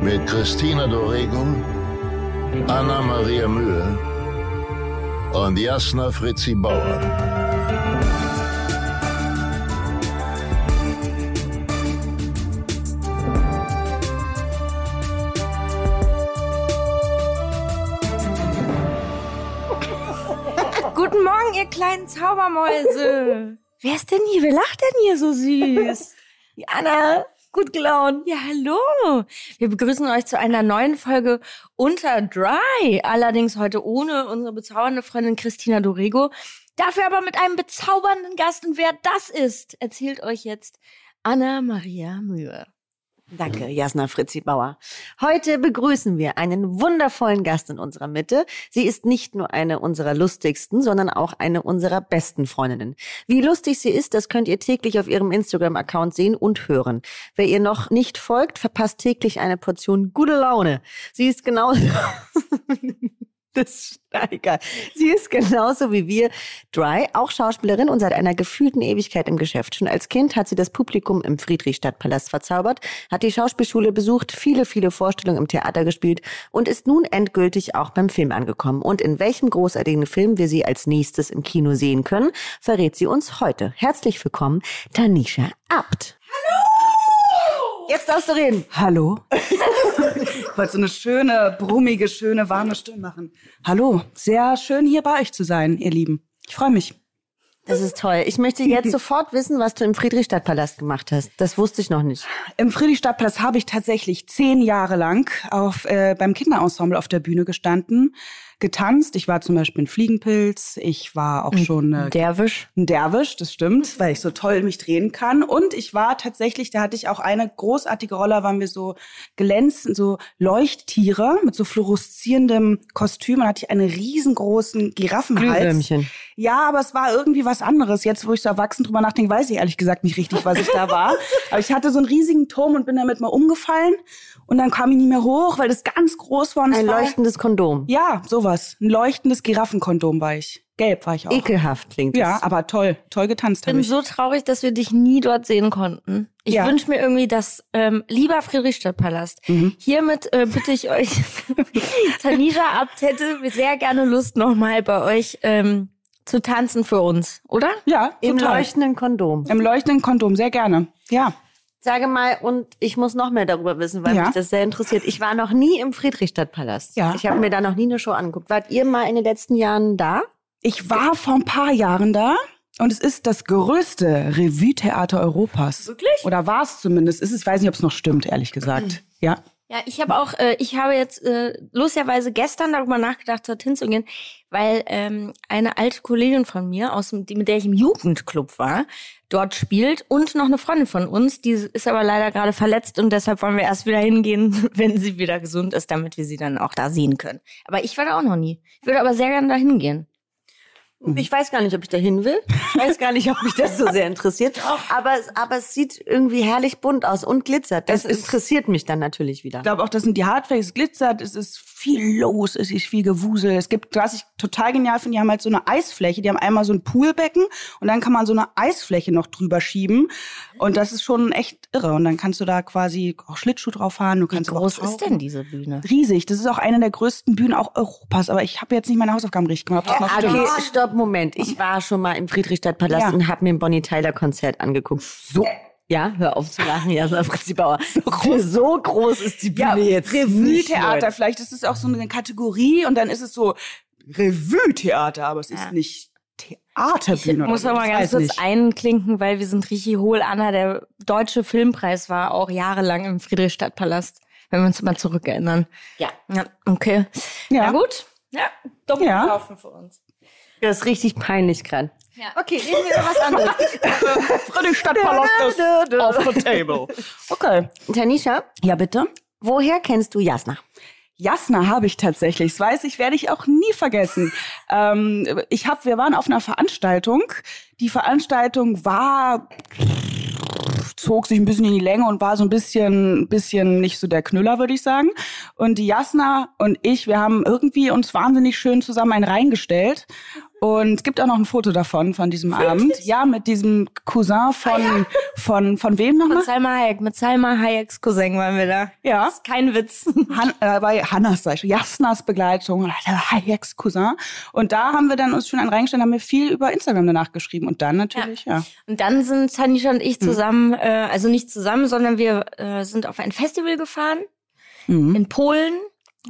mit Christina Dorego, Anna Maria Mühe und Jasna Fritzi Bauer. Guten Morgen, ihr kleinen Zaubermäuse. Wer ist denn hier? Wer lacht denn hier so süß? Die Anna, gut gelaunt. Ja, hallo. Wir begrüßen euch zu einer neuen Folge Unter Dry. Allerdings heute ohne unsere bezaubernde Freundin Christina Dorego. Dafür aber mit einem bezaubernden Gast. Und wer das ist, erzählt euch jetzt Anna Maria Mühe. Danke, Jasna Fritzi Bauer. Heute begrüßen wir einen wundervollen Gast in unserer Mitte. Sie ist nicht nur eine unserer lustigsten, sondern auch eine unserer besten Freundinnen. Wie lustig sie ist, das könnt ihr täglich auf ihrem Instagram-Account sehen und hören. Wer ihr noch nicht folgt, verpasst täglich eine Portion gute Laune. Sie ist genauso... Das Steiger. Sie ist genauso wie wir Dry, auch Schauspielerin und seit einer gefühlten Ewigkeit im Geschäft. Schon als Kind hat sie das Publikum im Friedrichstadtpalast verzaubert, hat die Schauspielschule besucht, viele, viele Vorstellungen im Theater gespielt und ist nun endgültig auch beim Film angekommen. Und in welchem großartigen Film wir sie als nächstes im Kino sehen können, verrät sie uns heute. Herzlich willkommen, Tanisha Abt. Jetzt darfst du reden. Hallo. ich wollte so eine schöne, brummige, schöne, warme Stimme machen. Hallo. Sehr schön, hier bei euch zu sein, ihr Lieben. Ich freue mich. Das ist toll. Ich möchte jetzt sofort wissen, was du im Friedrichstadtpalast gemacht hast. Das wusste ich noch nicht. Im Friedrichstadtpalast habe ich tatsächlich zehn Jahre lang auf, äh, beim Kinderensemble auf der Bühne gestanden getanzt. Ich war zum Beispiel ein Fliegenpilz. Ich war auch schon äh, Derwisch. ein Derwisch, das stimmt, weil ich so toll mich drehen kann. Und ich war tatsächlich, da hatte ich auch eine großartige Rolle, waren wir so glänzend, so Leuchttiere mit so fluoreszierendem Kostüm. Und hatte ich einen riesengroßen Giraffenhals. Glühwürmchen. Ja, aber es war irgendwie was anderes. Jetzt, wo ich so erwachsen drüber nachdenke, weiß ich ehrlich gesagt nicht richtig, was ich da war. Aber ich hatte so einen riesigen Turm und bin damit mal umgefallen. Und dann kam ich nie mehr hoch, weil das ganz groß war. Und Ein war, leuchtendes Kondom. Ja, sowas. Ein leuchtendes Giraffenkondom war ich. Gelb war ich auch. Ekelhaft klingt Ja, aber toll. Toll getanzt Ich habe bin ich. so traurig, dass wir dich nie dort sehen konnten. Ich Ja. wünsche mir irgendwie, dass, ähm, lieber Friedrichstadtpalast, hiermit äh, bitte ich euch, Tanisha Abt hätte sehr gerne Lust, nochmal bei euch ähm, zu tanzen für uns, oder? Ja, Im total. leuchtenden Kondom. Im leuchtenden Kondom, sehr gerne. Ja. Sage mal, und ich muss noch mehr darüber wissen, weil Ja. mich das sehr interessiert. Ich war noch nie im Friedrichstadtpalast. Ja. Ich habe mir da noch nie eine Show angeguckt. Wart ihr mal in den letzten Jahren da? Ich war vor ein paar Jahren da und es ist das größte Revue-Theater Europas. Wirklich? Oder war es zumindest. Ist es, ich weiß nicht, ob es noch stimmt, ehrlich gesagt. Ja. Ja, ich habe auch, äh, ich habe jetzt äh, lustigerweise gestern darüber nachgedacht, dorthin zu gehen, weil ähm, eine alte Kollegin von mir, aus dem, die, mit der ich im Jugendclub war, dort spielt und noch eine Freundin von uns, die ist aber leider gerade verletzt und deshalb wollen wir erst wieder hingehen, wenn sie wieder gesund ist, damit wir sie dann auch da sehen können. Aber ich war da auch noch nie. Ich würde aber sehr gerne da hingehen. Ich weiß gar nicht, ob ich da hin will. Ich weiß gar nicht, ob mich das so sehr interessiert. Aber, es- aber es sieht irgendwie herrlich bunt aus und glitzert. Das Es ist- interessiert mich dann natürlich wieder. Ich glaube auch, das sind die Hardfakes, es glitzert, es ist viel los, es ist viel Gewusel. Es gibt, was ich total genial finde, die haben halt so eine Eisfläche, die haben einmal so ein Poolbecken und dann kann man so eine Eisfläche noch drüber schieben. Und das ist schon echt irre. Und dann kannst du da quasi auch Schlittschuh drauf fahren. Du Wie kannst aber groß ist denn diese Bühne? Riesig. Das ist auch eine der größten Bühnen auch Europas. Aber ich habe jetzt nicht meine Hausaufgaben richtig gemacht. Das Okay, stimmt. stopp, Moment. Ich war schon mal im Friedrichstadtpalast Ja. und habe mir ein Bonnie Tyler Konzert angeguckt. So. Ja, hör auf zu lachen, Jasna Fritzi Bauer. So groß ist die Bühne jetzt. nicht, Revue-Theater. Vielleicht ist es auch so eine Kategorie und dann ist es so Revue-Theater, aber es ist nicht Ich Theaterbühne. oder muss noch mal Ich ganz kurz nicht. einklinken, weil wir sind richtig hohl. Anna, der deutsche Filmpreis war auch jahrelang im Friedrichstadtpalast, wenn wir uns mal zurückerinnern. Ja. Ja, okay. Ja. Na gut. Ja, doppelt Ja. laufen für uns. Das ist richtig peinlich gerade. Ja. Okay, reden wir über was anderes. Friedrichstadtpalast ist off the table. Okay. Tanisha, Ja, bitte. woher kennst du Jasna? Jasna habe ich tatsächlich. Das weiß ich, werde ich auch nie vergessen. Ähm, ich hab, wir waren auf einer Veranstaltung. Die Veranstaltung war zog sich ein bisschen in die Länge und war so ein bisschen, bisschen nicht so der Knüller, würde ich sagen. Und die Jasna und ich, wir haben irgendwie uns wahnsinnig schön zusammen einen reingestellt. Und es gibt auch noch ein Foto davon, von diesem Wirklich? Abend. Ja, mit diesem Cousin von, Ah, ja. von, von wem Mit nochmal? Salma Hayek, mit Salma Hayeks Cousin waren wir da. Ja. Das ist kein Witz. Han, äh, bei Hannas, sag ich, Jasnas Begleitung, Hayeks Cousin. Und da haben wir dann uns schon einen reingestellt, haben wir viel über Instagram danach geschrieben. Und dann natürlich, ja. Und dann sind Tanisha und ich zusammen, äh, also nicht zusammen, sondern wir äh, sind auf ein Festival gefahren Mhm. in Polen,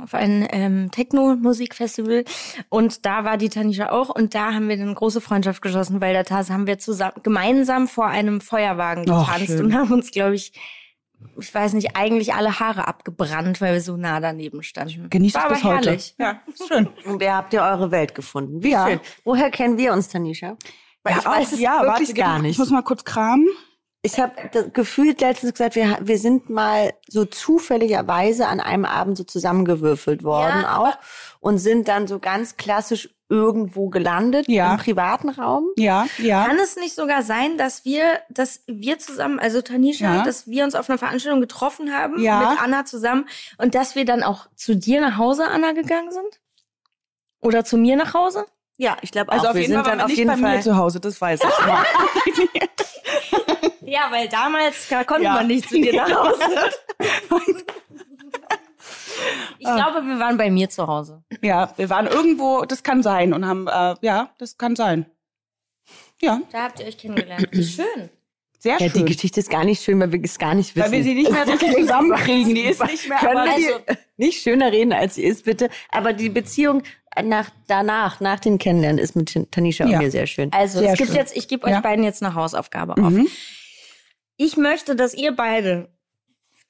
auf ein ähm, Techno-Musikfestival. Und da war die Tanisha auch. Und da haben wir eine große Freundschaft geschlossen, weil da haben wir zusammen gemeinsam vor einem Feuerwagen getanzt und haben uns, glaube ich, ich weiß nicht, eigentlich alle Haare abgebrannt, weil wir so nah daneben standen. Genießt War es aber bis heute. herrlich. Ja, schön. Und ihr habt ihr eure Welt gefunden. Wie Ja. schön. Woher kennen wir uns, Tanisha? Weil ich weiß es ja, wirklich warte, gar gib- nicht. Ich muss mal kurz kramen. Ich habe gefühlt letztens gesagt, wir, wir sind mal so zufälligerweise an einem Abend so zusammengewürfelt worden Ja, auch und sind dann so ganz klassisch irgendwo gelandet Ja. im privaten Raum. Ja, ja. Kann es nicht sogar sein, dass wir, dass wir zusammen, also Tanisha, Ja. dass wir uns auf einer Veranstaltung getroffen haben Ja. mit Anna zusammen und dass wir dann auch zu dir nach Hause, Anna, gegangen sind? Oder zu mir nach Hause? Ja, ich glaube Also auch. auf wir jeden sind Fall dann auf nicht jeden bei Fall. mir zu Hause, das weiß ich. Ja, weil damals da konnte Ja. man nicht zu dir nach Hause. Ich Ah. glaube, wir waren bei mir zu Hause. ja, wir waren irgendwo, das kann sein und haben, äh, ja, das kann sein. Ja, Da habt ihr euch kennengelernt. Schön. sehr Ja, die schön. Geschichte ist gar nicht schön, weil wir es gar nicht wissen. Weil wir sie nicht mehr richtig zusammenkriegen. Die ist nicht mehr, Können aber wir also, die nicht schöner reden, als sie ist, bitte. Aber die Beziehung nach, danach, nach dem Kennenlernen, ist mit Tanisha und Ja. mir sehr schön. Also, Sehr es gibt schön. jetzt, ich gebe euch Ja. beiden jetzt eine Hausaufgabe auf. Mhm. Ich möchte, dass ihr beide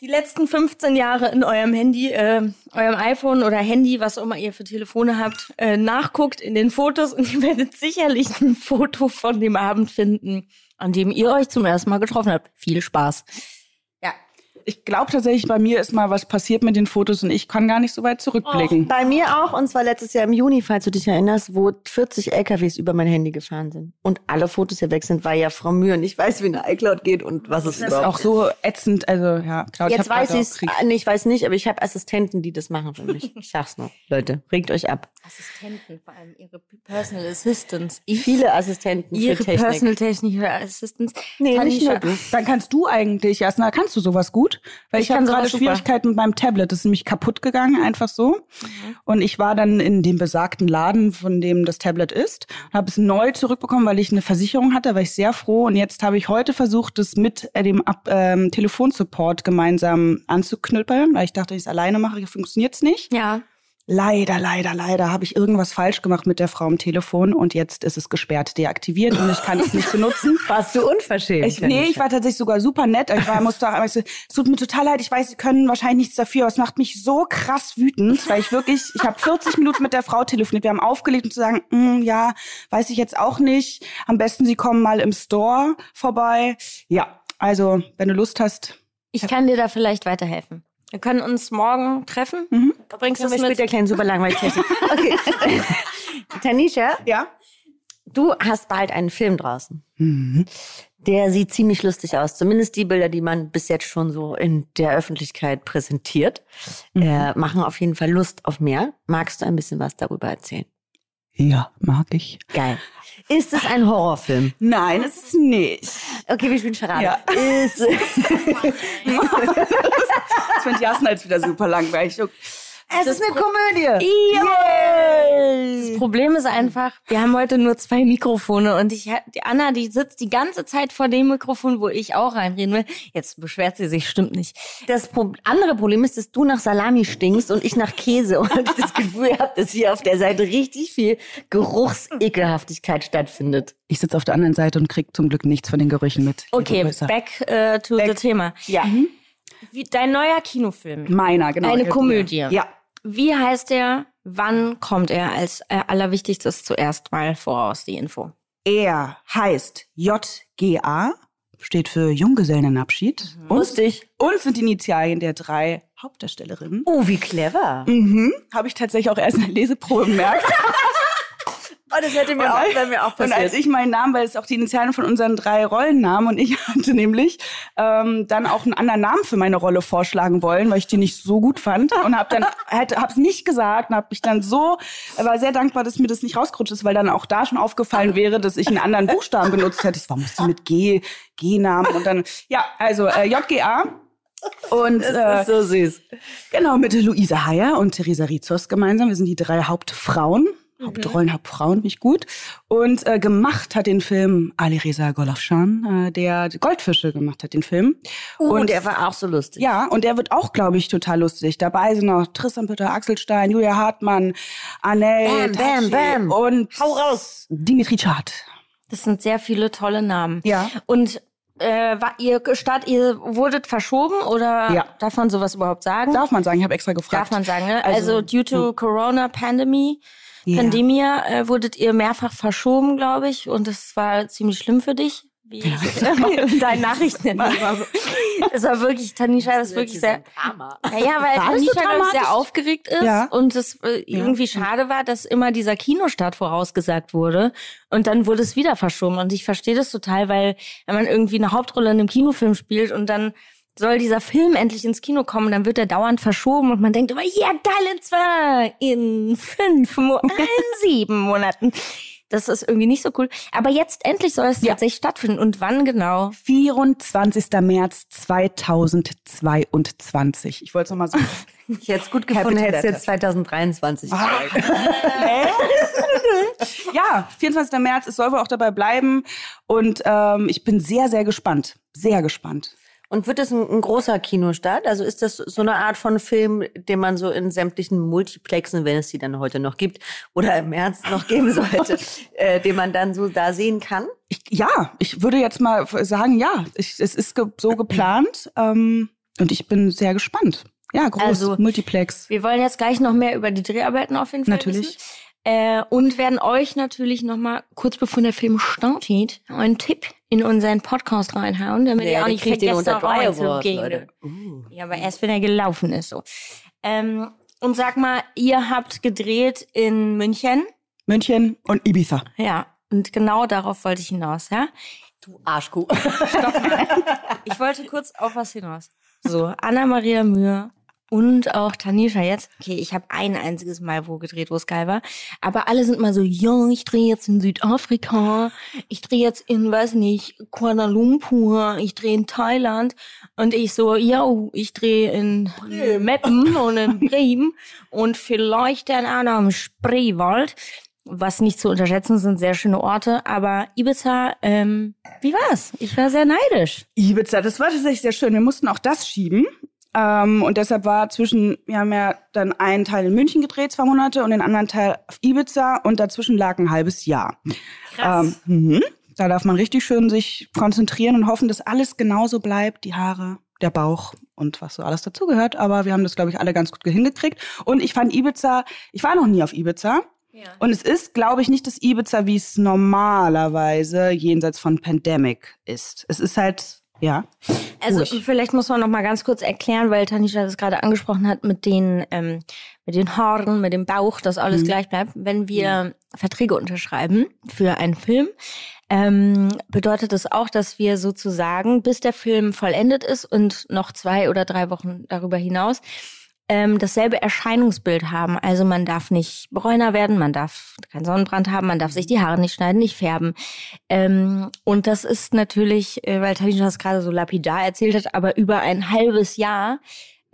die letzten 15 Jahre in eurem Handy, äh, eurem iPhone oder Handy, was auch immer ihr für Telefone habt, äh, nachguckt in den Fotos und ihr werdet sicherlich ein Foto von dem Abend finden, an dem ihr euch zum ersten Mal getroffen habt. Viel Spaß. Ich glaube tatsächlich, bei mir ist mal was passiert mit den Fotos und ich kann gar nicht so weit zurückblicken. Bei mir auch, und zwar letztes Jahr im Juni, falls du dich erinnerst, wo 40 LKWs über mein Handy gefahren sind. Und alle Fotos hier weg sind, weil ja Frau Mühren nicht weiß, wie eine iCloud geht und was es Das ist auch so ätzend, also ja, klar. Jetzt weiß ich es, nee, ich weiß nicht, aber ich habe Assistenten, die das machen für mich. Ich sag's nur. Leute, regt euch ab. Assistenten, vor allem ihre Personal Assistants. Ich, Viele Assistenten ihre für Technik. Personal Technical Assistants. Nee, nicht Tanisha, nur du. Dann kannst du eigentlich, Jasna, kannst du sowas gut? Weil Ich ich, habe kann gerade super. Schwierigkeiten mit meinem Tablet. Das ist nämlich kaputt gegangen, einfach so. Mhm. Und ich war dann in dem besagten Laden, von dem das Tablet ist, habe es neu zurückbekommen, weil ich eine Versicherung hatte, war ich sehr froh. Und jetzt habe ich heute versucht, das mit äh, dem Ab ähm, Telefonsupport gemeinsam anzuknüppeln, weil ich dachte, wenn ich es alleine mache, funktioniert's nicht. Ja. Leider, leider, leider habe ich irgendwas falsch gemacht mit der Frau am Telefon und jetzt ist es gesperrt, deaktiviert und ich kann es nicht benutzen. Warst du unverschämt? Ich, nee, ich war tatsächlich sogar super nett. Ich war, musste auch es tut mir total leid, ich weiß, Sie können wahrscheinlich nichts dafür, aber es macht mich so krass wütend, weil ich wirklich, ich habe 40 Minuten mit der Frau telefoniert, wir haben aufgelegt, um zu sagen, "Mm, ja, weiß ich jetzt auch nicht. Am besten Sie kommen mal im Store vorbei. Ja, also, wenn du Lust hast. Ich kann dir da vielleicht weiterhelfen. Wir können uns morgen treffen. Mhm. Du bringst das wir mit. später erklären, super langweilig Technik. Okay. Tanisha, Ja? du hast bald einen Film draußen. Mhm. Der sieht ziemlich lustig aus. Zumindest die Bilder, die man bis jetzt schon so in der Öffentlichkeit präsentiert, äh, machen auf jeden Fall Lust auf mehr. Magst du ein bisschen was darüber erzählen? Ja, mag ich. Geil. Ist es ein Horrorfilm? Nein, es ist nicht. Okay, wir spielen Charade. Ja. Ist es, Das finde Jasna jetzt wieder super langweilig. Es ist eine Komödie. Das Problem ist einfach, wir haben heute nur zwei Mikrofone und ich, die Anna, die sitzt die ganze Zeit vor dem Mikrofon, wo ich auch reinreden will. Jetzt beschwert sie sich, stimmt nicht. Das Pro andere Problem ist, dass du nach Salami stinkst und ich nach Käse und ich das Gefühl habe, dass hier auf der Seite richtig viel Geruchsekelhaftigkeit stattfindet. Ich sitze auf der anderen Seite und krieg zum Glück nichts von den Gerüchen mit. Okay, back äh, to the Back. Thema. Ja. Wie, dein neuer Kinofilm. Meiner, genau. Eine Ja. Komödie. Ja. Wie heißt er? Wann kommt er als äh, allerwichtigstes zuerst mal voraus, die Info? Er heißt JGA, steht für Junggesellenabschied. Mhm. Lustig. Und sind die Initialien der drei Hauptdarstellerinnen. Oh, wie clever. Mhm. Habe ich tatsächlich auch erst in der Leseprobe bemerkt. Oh, das hätte mir auch, wäre mir auch Und als passiert. ich meinen Namen, weil es auch die Initialen von unseren drei Rollennamen und ich hatte nämlich ähm, dann auch einen anderen Namen für meine Rolle vorschlagen wollen, weil ich die nicht so gut fand und habe dann hätte hab's nicht gesagt und habe mich dann so war sehr dankbar, dass mir das nicht rausgerutscht ist, weil dann auch da schon aufgefallen wäre, dass ich einen anderen Buchstaben benutzt hätte. Ich war musste mit G G-Namen und dann ja also äh, JGA und äh, Das ist so süß. Genau, mit Luisa Heyer und Theresa Rizos gemeinsam. Wir sind die drei Hauptfrauen. Hauptrollen, Hauptfrauen, nicht gut. Und äh, gemacht hat den Film Ali Reza Golafshan, äh, der Goldfische gemacht hat, den Film. Uh, und der war auch so lustig. ja, und der wird auch, glaube ich, total lustig. Dabei sind noch Tristan Peter Axelstein, Julia Hartmann, Annelle, Bam, bam, bam. und Hau raus. Dimitri Chart. Das sind sehr viele tolle Namen. Ja. Und äh, war ihr Start, ihr wurdet verschoben oder Ja. darf man sowas überhaupt sagen? Darf man sagen, ich habe extra gefragt. Darf man sagen, ne? Also, Also, due to Corona Pandemie, Ja. Pandemie, äh, wurdet ihr mehrfach verschoben, glaube ich, und das war ziemlich schlimm für dich. Wie ich deine Nachrichten entnehme. Es war wirklich, Tanisha ist wirklich sehr, Drama. naja, weil War das so Tanisha dramatisch? sehr aufgeregt ist Ja. und es äh, irgendwie schade war, dass immer dieser Kinostart vorausgesagt wurde und dann wurde es wieder verschoben und ich verstehe das total, weil wenn man irgendwie eine Hauptrolle in einem Kinofilm spielt und dann soll dieser Film endlich ins Kino kommen, dann wird er dauernd verschoben und man denkt immer, ja geil, in zwei, in fünf, Mo in sieben Monaten. Das ist irgendwie nicht so cool. Aber jetzt endlich soll es tatsächlich stattfinden. Und wann genau? 24. März 2022. Ich wollte es nochmal so. Ich hätte es gut gefunden, hätte es jetzt 2023. ja, 24. März, es soll wohl auch dabei bleiben. Und ähm, ich bin sehr, sehr gespannt. Sehr gespannt. Und wird das ein, ein großer Kinostart? Also ist das so eine Art von Film, den man so in sämtlichen Multiplexen, wenn es die dann heute noch gibt, oder im März noch geben sollte, äh, den man dann so da sehen kann? Ich, ja, ich würde jetzt mal sagen, ja, ich, es ist ge so geplant. Ähm, und ich bin sehr gespannt. Ja, groß, Also, Multiplex. Wir wollen jetzt gleich noch mehr über die Dreharbeiten auf jeden Fall Natürlich. wissen. Äh, und werden euch natürlich noch mal kurz bevor der Film startet einen Tipp in unseren Podcast reinhauen, damit ihr auch nicht kriegt vergesst, unter Drei Award, gehen. Leute. Uh. Ja, aber erst wenn er gelaufen ist so. Ähm, und sag mal, ihr habt gedreht in München. München und Ibiza. Ja, und genau darauf wollte ich hinaus, ja? Du Arschkuh. Ich wollte kurz auf was hinaus. So, Anna-Maria Mühe und auch Tanisha jetzt. Okay, ich habe ein einziges Mal wo gedreht, wo es geil war. Aber alle sind mal so, ja, ich drehe jetzt in Südafrika, ich drehe jetzt in, weiß nicht, Kuala Lumpur, ich drehe in Thailand. Und ich so, ja, ich drehe in Meppen und in Bremen und vielleicht dann auch noch im Spreewald. Was nicht zu unterschätzen sind sehr schöne Orte, aber Ibiza, ähm, wie war's? Ich war sehr neidisch. Ibiza, das war tatsächlich sehr schön. Wir mussten auch das schieben. Ähm, und deshalb war zwischen, wir haben ja dann einen Teil in München gedreht, zwei Monate, und den anderen Teil auf Ibiza und dazwischen lag ein halbes Jahr. Krass. Ähm, mhm. Da darf man richtig schön sich konzentrieren und hoffen, dass alles genauso bleibt, die Haare, der Bauch und was so alles dazugehört. Aber wir haben das, glaube ich, alle ganz gut hingekriegt. Und ich fand Ibiza, ich war noch nie auf Ibiza. Und es ist, glaube ich, nicht das Ibiza, wie es normalerweise jenseits von Pandemic ist. Es ist halt, ja. Also ruhig. vielleicht muss man noch mal ganz kurz erklären, weil Tanisha das gerade angesprochen hat mit den ähm, mit den Haaren, mit dem Bauch, dass alles gleich bleibt. Wenn wir Verträge unterschreiben für einen Film, ähm, bedeutet das auch, dass wir sozusagen, bis der Film vollendet ist und noch zwei oder drei Wochen darüber hinaus, ähm, dasselbe Erscheinungsbild haben. Also man darf nicht bräuner werden, man darf keinen Sonnenbrand haben, man darf sich die Haare nicht schneiden, nicht färben. Ähm, und das ist natürlich, äh, weil Tanisha das gerade so lapidar erzählt hat, aber über ein halbes Jahr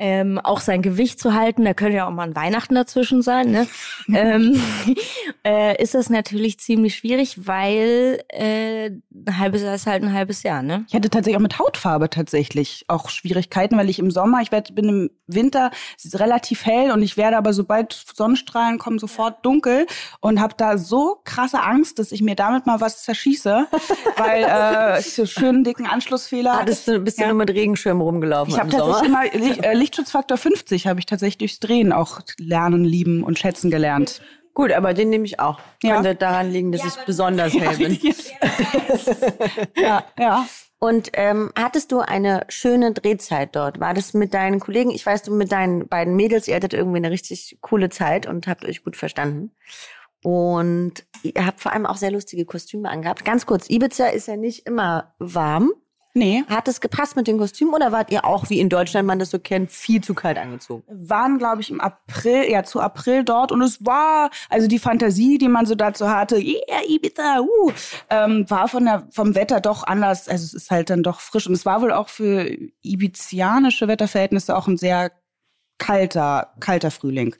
ähm, auch sein Gewicht zu halten, da könnte ja auch mal ein Weihnachten dazwischen sein, ne? ähm, äh, ist das natürlich ziemlich schwierig, weil äh, ein halbes Jahr ist halt ein halbes Jahr, ne? Ich hatte tatsächlich auch mit Hautfarbe tatsächlich auch Schwierigkeiten, weil ich im Sommer, ich werd, bin im Winter es ist relativ hell und ich werde aber sobald Sonnenstrahlen kommen sofort dunkel und habe da so krasse Angst, dass ich mir damit mal was zerschieße, weil äh, ich so schönen dicken Anschlussfehler. Hattest du, bist du Ja. nur mit Regenschirm rumgelaufen Ich habe im Sommer? tatsächlich immer Licht, äh, Lichtschutzfaktor 50 habe ich tatsächlich durchs Drehen auch lernen, lieben und schätzen gelernt. Gut, aber den nehme ich auch. Ja. Könnte daran liegen, dass ich besonders hell bin. ja, ja. Und ähm, hattest du eine schöne Drehzeit dort? War das mit deinen Kollegen? Ich weiß, du mit deinen beiden Mädels, ihr hattet irgendwie eine richtig coole Zeit und habt euch gut verstanden. Und ihr habt vor allem auch sehr lustige Kostüme angehabt. Ganz kurz, Ibiza ist ja nicht immer warm. Nee. Hat es gepasst mit den Kostümen oder wart ihr auch, wie in Deutschland man das so kennt, viel zu kalt angezogen? waren, glaube ich, im April, ja, zu April dort und es war, also die Fantasie, die man so dazu hatte, yeah, Ibiza, uh, ähm, war von der, vom Wetter doch anders. Also es ist halt dann doch frisch und es war wohl auch für ibizianische Wetterverhältnisse auch ein sehr kalter, kalter Frühling.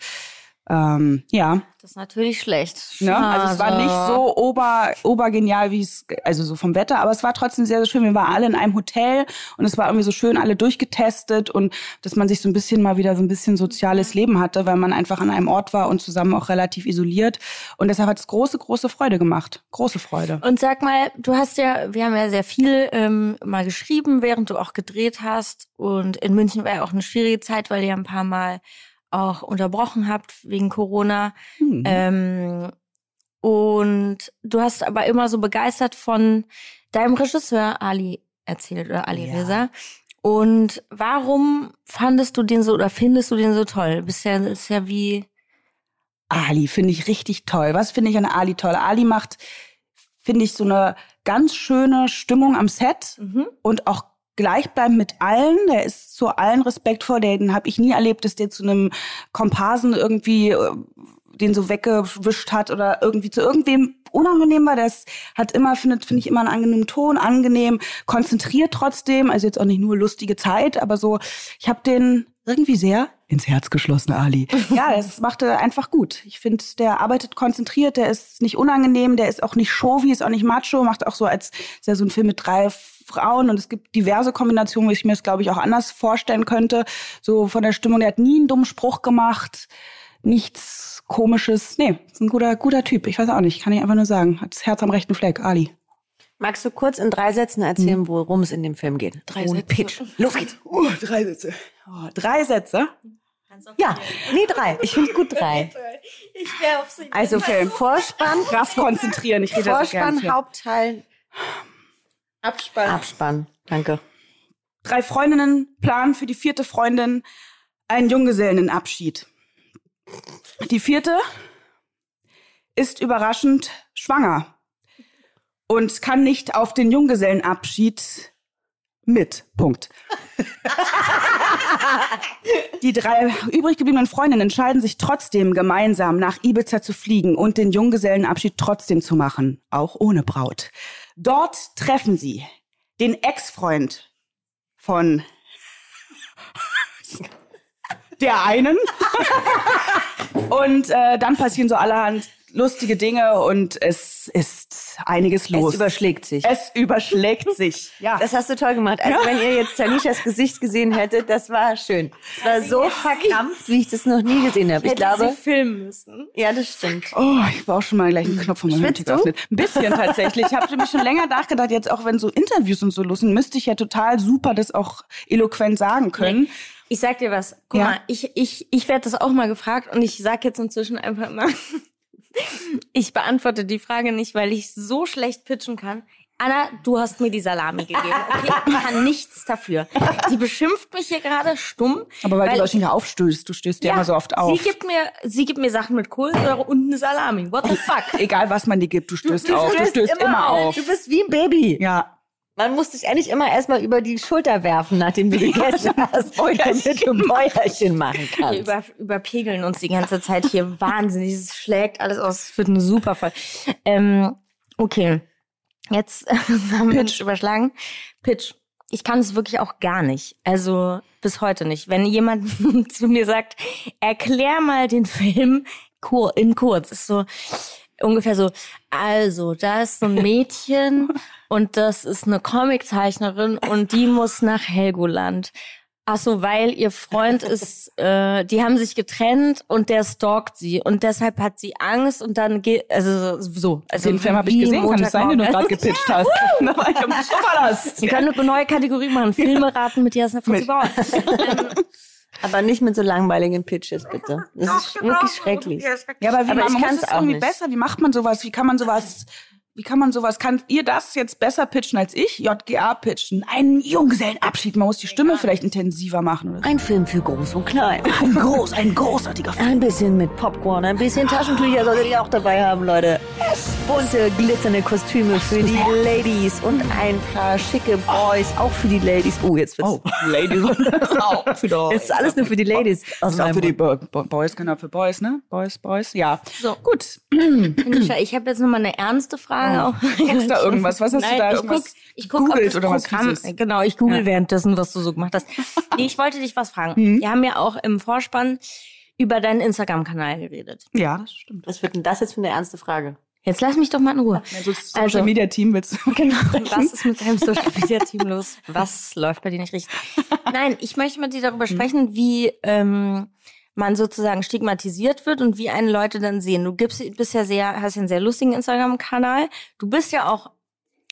Ähm, ja, Das ist natürlich schlecht. Ne? Also es war nicht so ober, obergenial, wie es, also so vom Wetter, aber es war trotzdem sehr, sehr schön. Wir waren alle in einem Hotel und es war irgendwie so schön, alle durchgetestet und dass man sich so ein bisschen mal wieder so ein bisschen soziales Leben hatte, weil man einfach an einem Ort war und zusammen auch relativ isoliert. Und deshalb hat es große, große Freude gemacht. Große Freude. Und sag mal, du hast ja, wir haben ja sehr viel ähm, mal geschrieben, während du auch gedreht hast. Und in München war ja auch eine schwierige Zeit, weil ihr ein paar Mal auch unterbrochen habt wegen Corona. Mhm. Ähm, und du hast aber immer so begeistert von deinem Regisseur Ali erzählt oder Ali Ja. Reza. Und warum fandest du den so oder findest du den so toll? Bist ja, ist ja wie Ali finde ich richtig toll. Was finde ich an Ali toll? Ali macht, finde ich, so eine ganz schöne Stimmung am Set mhm. und auch gleichbleibend mit allen. Der ist zu allen respektvoll. Den habe ich nie erlebt, dass der zu einem Komparsen irgendwie äh, den so weggewischt hat oder irgendwie zu irgendwem unangenehm war. Das hat immer, findet, finde ich, immer einen angenehmen Ton, angenehm, konzentriert trotzdem. Also jetzt auch nicht nur lustige Zeit, aber so, ich habe den irgendwie sehr ins Herz geschlossen, Ali. ja, das macht er einfach gut. Ich finde, der arbeitet konzentriert, der ist nicht unangenehm, der ist auch nicht showy, ist auch nicht macho, macht auch so, als ist ja so ein Film mit drei Frauen und es gibt diverse Kombinationen, wo ich mir das, glaube ich, auch anders vorstellen könnte. So von der Stimmung, der hat nie einen dummen Spruch gemacht, nichts komisches. Nee, ist ein guter, guter Typ. Ich weiß auch nicht, kann ich einfach nur sagen. Hat das Herz am rechten Fleck, Ali. Magst du kurz in drei Sätzen erzählen, worum es in dem Film geht? Drei Ohne Sätze. Pitch. Los geht's. Oh, drei Sätze. Oh, drei Sätze? Ja, nee, drei. Ich finde gut drei. Ich wäre auf sie. Also Vorspann, Krass konzentrieren, ich rede Vorspann. Hauptteil, Abspann. Abspann. Danke. Drei Freundinnen planen für die vierte Freundin einen Junggesellenabschied. Die vierte ist überraschend schwanger und kann nicht auf den Junggesellenabschied mit. Punkt. Die drei übrig gebliebenen Freundinnen entscheiden sich trotzdem gemeinsam nach Ibiza zu fliegen und den Junggesellenabschied trotzdem zu machen, auch ohne Braut. Dort treffen sie den Ex-Freund von der einen. und äh, dann passieren so allerhand lustige Dinge und es ist einiges los. Es überschlägt sich. Es überschlägt sich. Ja. Das hast du toll gemacht. Also wenn ihr jetzt Tanishas Gesicht gesehen hättet, das war schön. Es war so verkrampft, wie ich das noch nie gesehen habe. Ich glaube, sie filmen müssen. ja, das stimmt. Oh, ich war auch schon mal gleich einen Knopf von meinem Handy. Ein bisschen tatsächlich. Ich habe nämlich schon länger nachgedacht, jetzt auch wenn so Interviews und so los sind, müsste ich ja total super das auch eloquent sagen können. Ich sag dir was. Guck Ja. mal, ich, ich, ich werde das auch mal gefragt und ich sag jetzt inzwischen einfach mal, ich beantworte die Frage nicht, weil ich so schlecht pitchen kann. Anna, du hast mir die Salami gegeben. Okay, ich kann nichts dafür. Die beschimpft mich hier gerade stumm. Aber weil, weil du wahrscheinlich aufstößt, du stößt ja, immer so oft auf. Sie gibt mir, sie gibt mir Sachen mit Kohlensäure und eine Salami. What the fuck? Egal was man dir gibt, du stößt Du auf. Du stößt stößt immer, immer auf. Du bist wie ein Baby. Ja. Man muss dich eigentlich immer erstmal über die Schulter werfen, nachdem du gegessen hast, damit du Mäuerchen machen Wir kannst. über, überpegeln uns die ganze Zeit hier wahnsinnig. Es schlägt alles aus. Es wird eine super Folge. Ähm, okay. Jetzt haben wir uns überschlagen. Pitch. Ich kann es wirklich auch gar nicht. Also bis heute nicht. Wenn jemand zu mir sagt, erklär mal den Film in kurz, ist so ungefähr so, also, da ist so ein Mädchen und das ist eine Comiczeichnerin und die muss nach Helgoland. Ach so, weil ihr Freund ist, äh, die haben sich getrennt und der stalkt sie und deshalb hat sie Angst und dann geht, also so. Also Den Film habe ich gesehen, kann es sein, den du gerade gepitcht hast. Na, ich am Superlast. Wir können eine neue Kategorie machen, Filme raten mit Jasna von Bauer. Aber nicht mit so langweiligen Pitches, bitte. Das ist wirklich schrecklich. Ja, aber wie Aber man ich muss es irgendwie nicht. besser. Wie macht man sowas? Wie kann man sowas wie kann man sowas, kann ihr das jetzt besser pitchen als ich? JGA pitchen, einen Junggesellenabschied, man muss die Stimme vielleicht intensiver machen oder so. Ein Film für groß und klein. Ein groß, ein großartiger Film. Ein bisschen mit Popcorn, ein bisschen Taschentücher solltet ihr auch dabei haben, Leute. Bunte, glitzernde Kostüme für die Ladies und ein paar schicke Boys, auch für die Ladies. Oh, jetzt wird's. Oh, Ladies. auch für die Jetzt ist alles nur für die Ladies. Ist auch für die. Bo Bo Boys, genau, für Boys, ne? Boys, Boys, ja. So. Gut. Ich habe jetzt nochmal eine ernste Frage. Auch. Guckst da irgendwas? Was hast Nein, du da ich guck, irgendwas ich guck, ob das oder was Programm, Fieses? genau, ich google Ja. währenddessen, was du so gemacht hast. Nee, ich wollte dich was fragen. Mhm. Wir haben ja auch im Vorspann über deinen Instagram-Kanal geredet. Ja, das stimmt. Was wird denn das jetzt für eine ernste Frage? Jetzt lass mich doch mal in Ruhe. Also, Social Also- Media Team willst du Genau. Was ist mit deinem Social Media Team los? Was läuft bei dir nicht richtig? Nein, ich möchte mit dir darüber sprechen, wie ähm, man sozusagen stigmatisiert wird und wie einen Leute dann sehen. Du gibst, bist ja sehr, hast ja einen sehr lustigen Instagram-Kanal. Du bist ja auch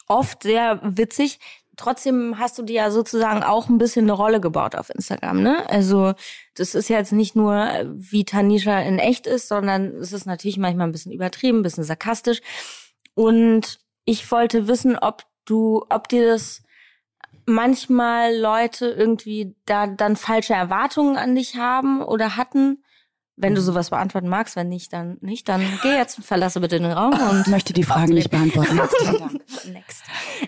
oft sehr witzig. Trotzdem hast du dir ja sozusagen auch ein bisschen eine Rolle gebaut auf Instagram, ne? Also das ist ja jetzt nicht nur, wie Tanisha in echt ist, sondern es ist natürlich manchmal ein bisschen übertrieben, ein bisschen sarkastisch. Und ich wollte wissen, ob du, ob dir das manchmal Leute irgendwie da dann falsche Erwartungen an dich haben oder hatten. Wenn du sowas beantworten magst, wenn nicht, dann nicht. Dann geh jetzt und verlasse bitte den Raum und Ich möchte die Fragen nicht beantworten. Dank. Next.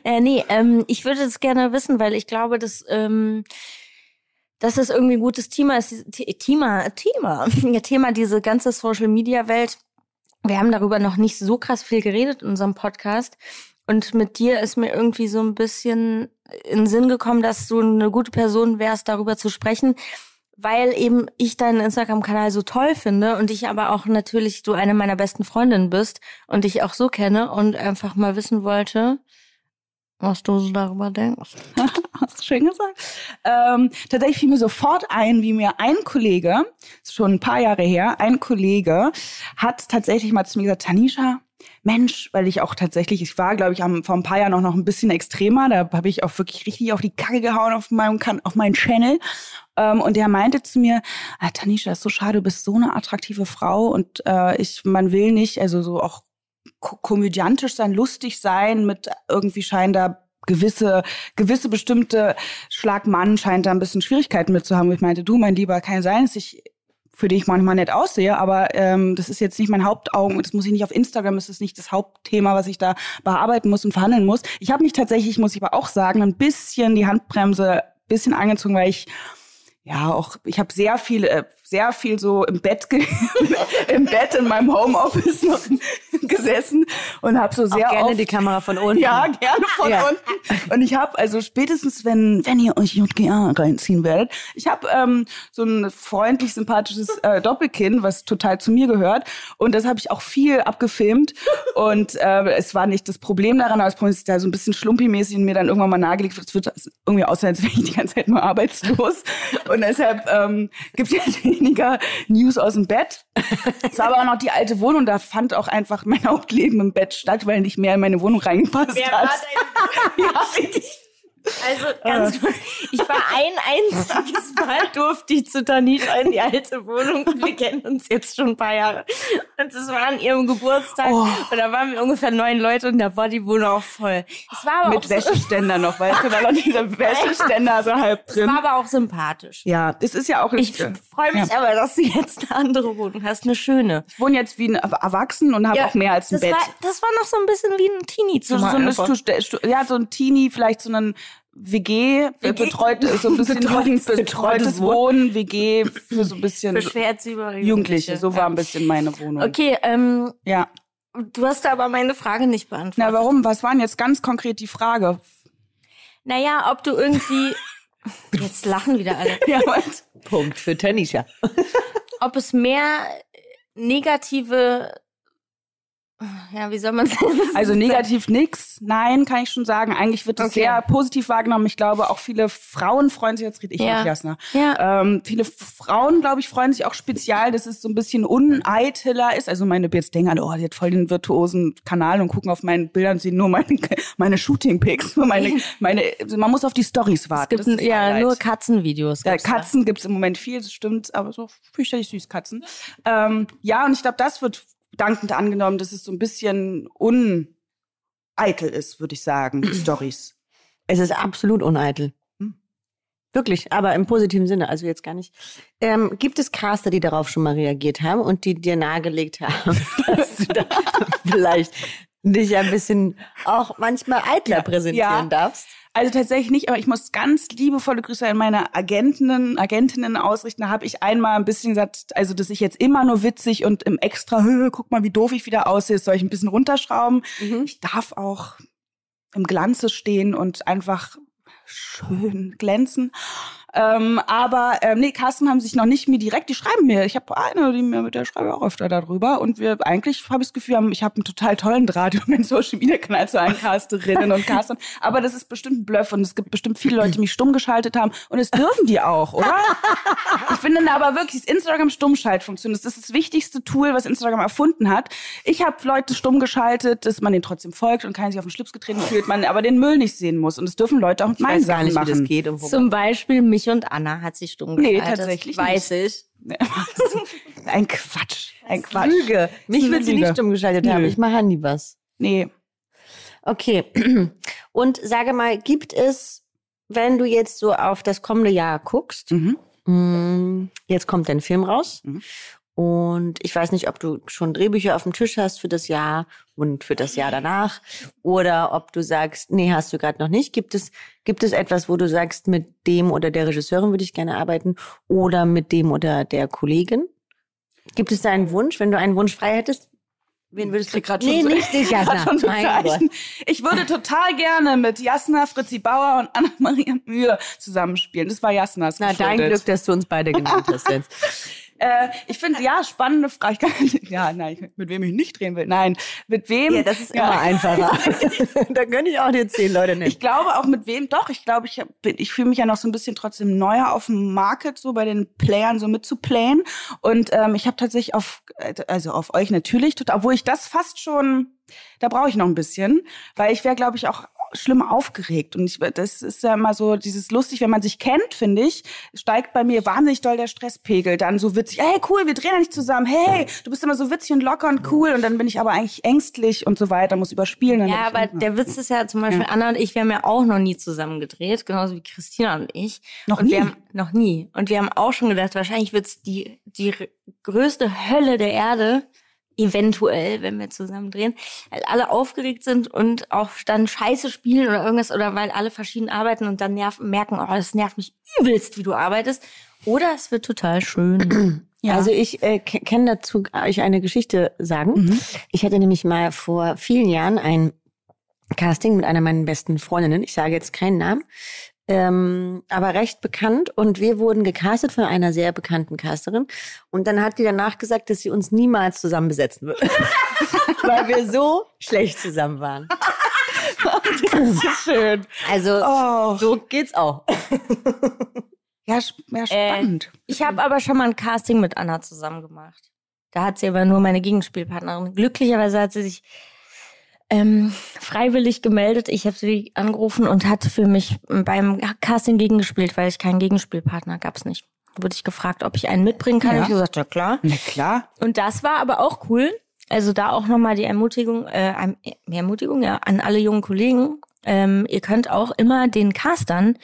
Äh, nee, ähm, ich würde das gerne wissen, weil ich glaube, dass, ähm, dass es irgendwie ein gutes Thema ist. The- Thema, Thema. Thema, diese ganze Social Media Welt. Wir haben darüber noch nicht so krass viel geredet in unserem Podcast. Und mit dir ist mir irgendwie so ein bisschen in den Sinn gekommen, dass du eine gute Person wärst, darüber zu sprechen, weil eben ich deinen Instagram-Kanal so toll finde und ich aber auch natürlich du eine meiner besten Freundinnen bist und dich auch so kenne und einfach mal wissen wollte, was du so darüber denkst. Hast du schön gesagt. Ähm, tatsächlich fiel mir sofort ein, wie mir ein Kollege, schon ein paar Jahre her, ein Kollege hat tatsächlich mal zu mir gesagt, Tanisha, Mensch, weil ich auch tatsächlich, ich war, glaube ich, am, vor ein paar Jahren auch noch ein bisschen extremer, da habe ich auch wirklich richtig auf die Kacke gehauen auf meinem, auf meinen Channel. Ähm, und der meinte zu mir, ah, Tanisha, ist so schade, du bist so eine attraktive Frau und äh, ich, man will nicht, also so auch ko komödiantisch sein, lustig sein, mit irgendwie scheint da gewisse, gewisse bestimmte Schlagmann scheint da ein bisschen Schwierigkeiten mit zu haben. Ich meinte, du, mein Lieber, kann sein, dass ich für dich manchmal nett aussehe, aber ähm, das ist jetzt nicht mein Hauptaugen, das muss ich nicht auf Instagram, das ist nicht das Hauptthema, was ich da bearbeiten muss und verhandeln muss. Ich habe mich tatsächlich, muss ich aber auch sagen, ein bisschen die Handbremse bisschen angezogen, weil ich ja auch, ich habe sehr viel, äh, sehr viel so im Bett, im Bett in meinem Homeoffice noch gesessen und habe so sehr Auch gerne oft, die Kamera von unten. ja, gerne von Ja. unten. Und ich habe also spätestens, wenn wenn ihr euch JGA reinziehen werdet, ich habe ähm, so ein freundlich sympathisches äh, Doppelkinn, was total zu mir gehört. Und das habe ich auch viel abgefilmt. Und äh, es war nicht das Problem daran, aber das Problem ist da so ein bisschen schlumpimäßig und mir dann irgendwann mal nahegelegt wird. Es wird irgendwie aussehen, als wäre ich die ganze Zeit nur arbeitslos. Und deshalb ähm, gibt es jetzt weniger News aus dem Bett. Es war aber auch noch die alte Wohnung, da fand auch einfach mein Hauptleben im Bett statt, weil nicht mehr in meine Wohnung reingepasst hat. ja, richtig. Also ganz kurz, ich war ein einziges Mal durfte ich zu Tanisha in die alte Wohnung. Wir kennen uns jetzt schon ein paar Jahre. Und es war an ihrem Geburtstag. Oh. Und da waren wir ungefähr neun Leute und da war die Wohnung auch voll. Es war aber Mit auch so, Wäscheständer noch, weißt du, da war dieser Wäscheständer so halb es drin. war aber auch sympathisch. Ja, es ist ja auch. Ich freue mich Ja. aber, dass du jetzt eine andere Wohnung hast, eine schöne. Ich wohne jetzt wie ein Erwachsen und habe auch mehr als ein das Bett. War, das war noch so ein bisschen wie ein Teenie-Zimmer. so, so ja, so ein Teenie, vielleicht so ein WG, WG. betreut, so ein bisschen Betreutes- betreutes, Wohnen, WG für so ein bisschen für schwer Jugendliche. So war Ja. ein bisschen meine Wohnung. Okay, ähm, Ja. du hast aber meine Frage nicht beantwortet. Na, warum? Was war denn jetzt ganz konkret die Frage? Naja, ob du irgendwie. Jetzt lachen wieder alle. Ja, was? Punkt für Tanisha. Ob es mehr negative. Ja, wie soll man sagen? Also negativ nix. Nein, kann ich schon sagen. Eigentlich wird es Okay. sehr positiv wahrgenommen. Ich glaube, auch viele Frauen freuen sich, jetzt rede ich Ja. Jasna. Ja. Ähm, viele Frauen, glaube ich, freuen sich auch spezial, dass es so ein bisschen uneiteler ist. Also meine jetzt denken alle, oh, die hat voll den virtuosen Kanal und gucken auf meinen Bildern und sehen nur meine, meine Shooting-Pics. nur Meine, meine, also man muss auf die Stories Es warten. gibt Das ist n- ja nur Katzenvideos. Ja, da. Katzen gibt's im Moment viel, das stimmt, aber so fürchterlich süß Katzen. Ähm, ja, und ich glaube, das wird dankend angenommen, dass es so ein bisschen un eitel ist, würde ich sagen, die Stories. Es ist absolut uneitel. Hm. Wirklich, aber im positiven Sinne, also jetzt gar nicht. Ähm, gibt es Caster, die darauf schon mal reagiert haben und die dir nahegelegt haben, dass du da vielleicht dich ein bisschen auch manchmal eitler präsentieren Ja. darfst? Also tatsächlich nicht, aber ich muss ganz liebevolle Grüße an meine Agentinnen, Agentinnen ausrichten. Da habe ich einmal ein bisschen gesagt, also dass ich jetzt immer nur witzig und im Extra, "Hö, guck mal, wie doof ich wieder aussehe, das soll ich ein bisschen runterschrauben. Ich darf auch im Glanze stehen und einfach schön glänzen. Ähm, aber ähm, nee, Carsten haben sich noch nicht mir direkt, die schreiben mir. Ich habe eine, die mir mit der schreibe ich auch öfter darüber. Und wir eigentlich habe ich das Gefühl, ich habe einen total tollen Draht über meinen Social Media Kanal zu allen Casterinnen und Castern. Aber das ist bestimmt ein Bluff und es gibt bestimmt viele Leute, die mich stumm geschaltet haben. Und es dürfen die auch, oder? Ich finde aber wirklich, das Instagram-Stummschaltfunktion, das ist das wichtigste Tool, was Instagram erfunden hat. Ich habe Leute stumm geschaltet, dass man denen trotzdem folgt und keiner sich auf den Schlips getreten fühlt, man aber den Müll nicht sehen muss. Und das dürfen Leute auch mit meinen Sachen nicht, wie machen. das geht. Und wo Zum Beispiel mich und Anna hat sie stumm Nee, geschaltet. tatsächlich Weiß ich. Ein Quatsch. Ein Quatsch. Lüge. Mich Das eine sie nicht stumm geschaltet haben. Nö. Ich mache nie was. Nee. Okay. Und sage mal, gibt es, wenn du jetzt so auf das kommende Jahr guckst, Mhm. mh, jetzt kommt dein Film raus. Mhm. Und ich weiß nicht, ob du schon Drehbücher auf dem Tisch hast für das Jahr und für das Jahr danach. Oder ob du sagst, nee, hast du gerade noch nicht. Gibt es, gibt es etwas, wo du sagst, mit dem oder der Regisseurin würde ich gerne arbeiten oder mit dem oder der Kollegin? Gibt es da einen Wunsch, wenn du einen Wunsch frei hättest? Wen würdest du grad Nee, schon so- nicht Jasna. schon so. Zeichen. Ich würde total gerne mit Jasna, Fritzi Bauer und Anna-Maria Mühe zusammenspielen. Das war Jasnas Na, dein geschuldet. Glück, dass du uns beide genannt hast jetzt. Äh, ich finde, ja, spannende Frage. Ja, nein, mit wem ich nicht drehen will. Nein, mit wem? Ja, das ist immer einfacher. da könnte ich auch dir zehn Leute nennen. Ich glaube auch mit wem, doch, ich glaube, ich, hab- ich fühle mich ja noch so ein bisschen trotzdem neuer auf dem Market, so bei den Playern so mitzuplayen. Und ähm, ich habe tatsächlich auf, also auf euch natürlich, obwohl ich das fast schon, da brauche ich noch ein bisschen, weil ich wäre, glaube ich, auch schlimm aufgeregt. Und ich, das ist ja immer so dieses lustig, wenn man sich kennt, finde ich, steigt bei mir wahnsinnig doll der Stresspegel. Dann so witzig, hey cool, wir drehen ja nicht zusammen, hey, du bist immer so witzig und locker und cool. Und dann bin ich aber eigentlich ängstlich und so weiter, muss überspielen. Ja, aber der Witz ist ja zum Beispiel, Anna und ich, wir haben ja auch noch nie zusammen gedreht, genauso wie Christina und ich. Noch und nie? Haben, noch nie. Und wir haben auch schon gedacht, wahrscheinlich wird's die, die größte Hölle der Erde, eventuell, wenn wir zusammen drehen, weil alle aufgeregt sind und auch dann Scheiße spielen oder irgendwas oder weil alle verschieden arbeiten und dann nerven, merken, oh, das nervt mich übelst, wie du arbeitest. Oder es wird total schön. Ja. Also ich äh, kann dazu euch eine Geschichte sagen. Ich hatte nämlich mal vor vielen Jahren ein Casting mit einer meiner besten Freundinnen. Ich sage jetzt keinen Namen, ähm, aber recht bekannt. Und wir wurden gecastet von einer sehr bekannten Casterin. Und dann hat die danach gesagt, dass sie uns niemals zusammen besetzen würde. Weil wir so schlecht zusammen waren. schön. Also Oh. so geht's auch. Ja, sp- ja spannend. Ich habe aber schon mal ein Casting mit Anna zusammen gemacht. Da hat sie aber nur meine Gegenspielpartnerin. Glücklicherweise hat sie sich ähm, freiwillig gemeldet. Ich habe sie angerufen und hat für mich beim Casting gegengespielt, weil ich keinen Gegenspielpartner gab's nicht. Wurde ich gefragt, ob ich einen mitbringen kann. Ja. Ich gesagt, ja klar. Na klar. Und das war aber auch cool. Also da auch nochmal die Ermutigung, äh, Ermutigung ja, an alle jungen Kollegen. Ähm, ihr könnt auch immer den Castern,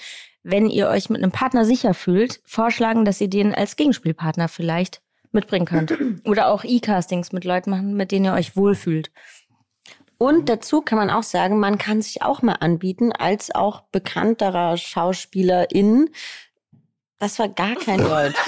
wenn ihr euch mit einem Partner sicher fühlt, vorschlagen, dass ihr den als Gegenspielpartner vielleicht mitbringen könnt. Oder auch E-Castings mit Leuten machen, mit denen ihr euch wohlfühlt. Und dazu kann man auch sagen, man kann sich auch mal anbieten als auch bekannterer Schauspielerin. Das war gar kein Deutsch.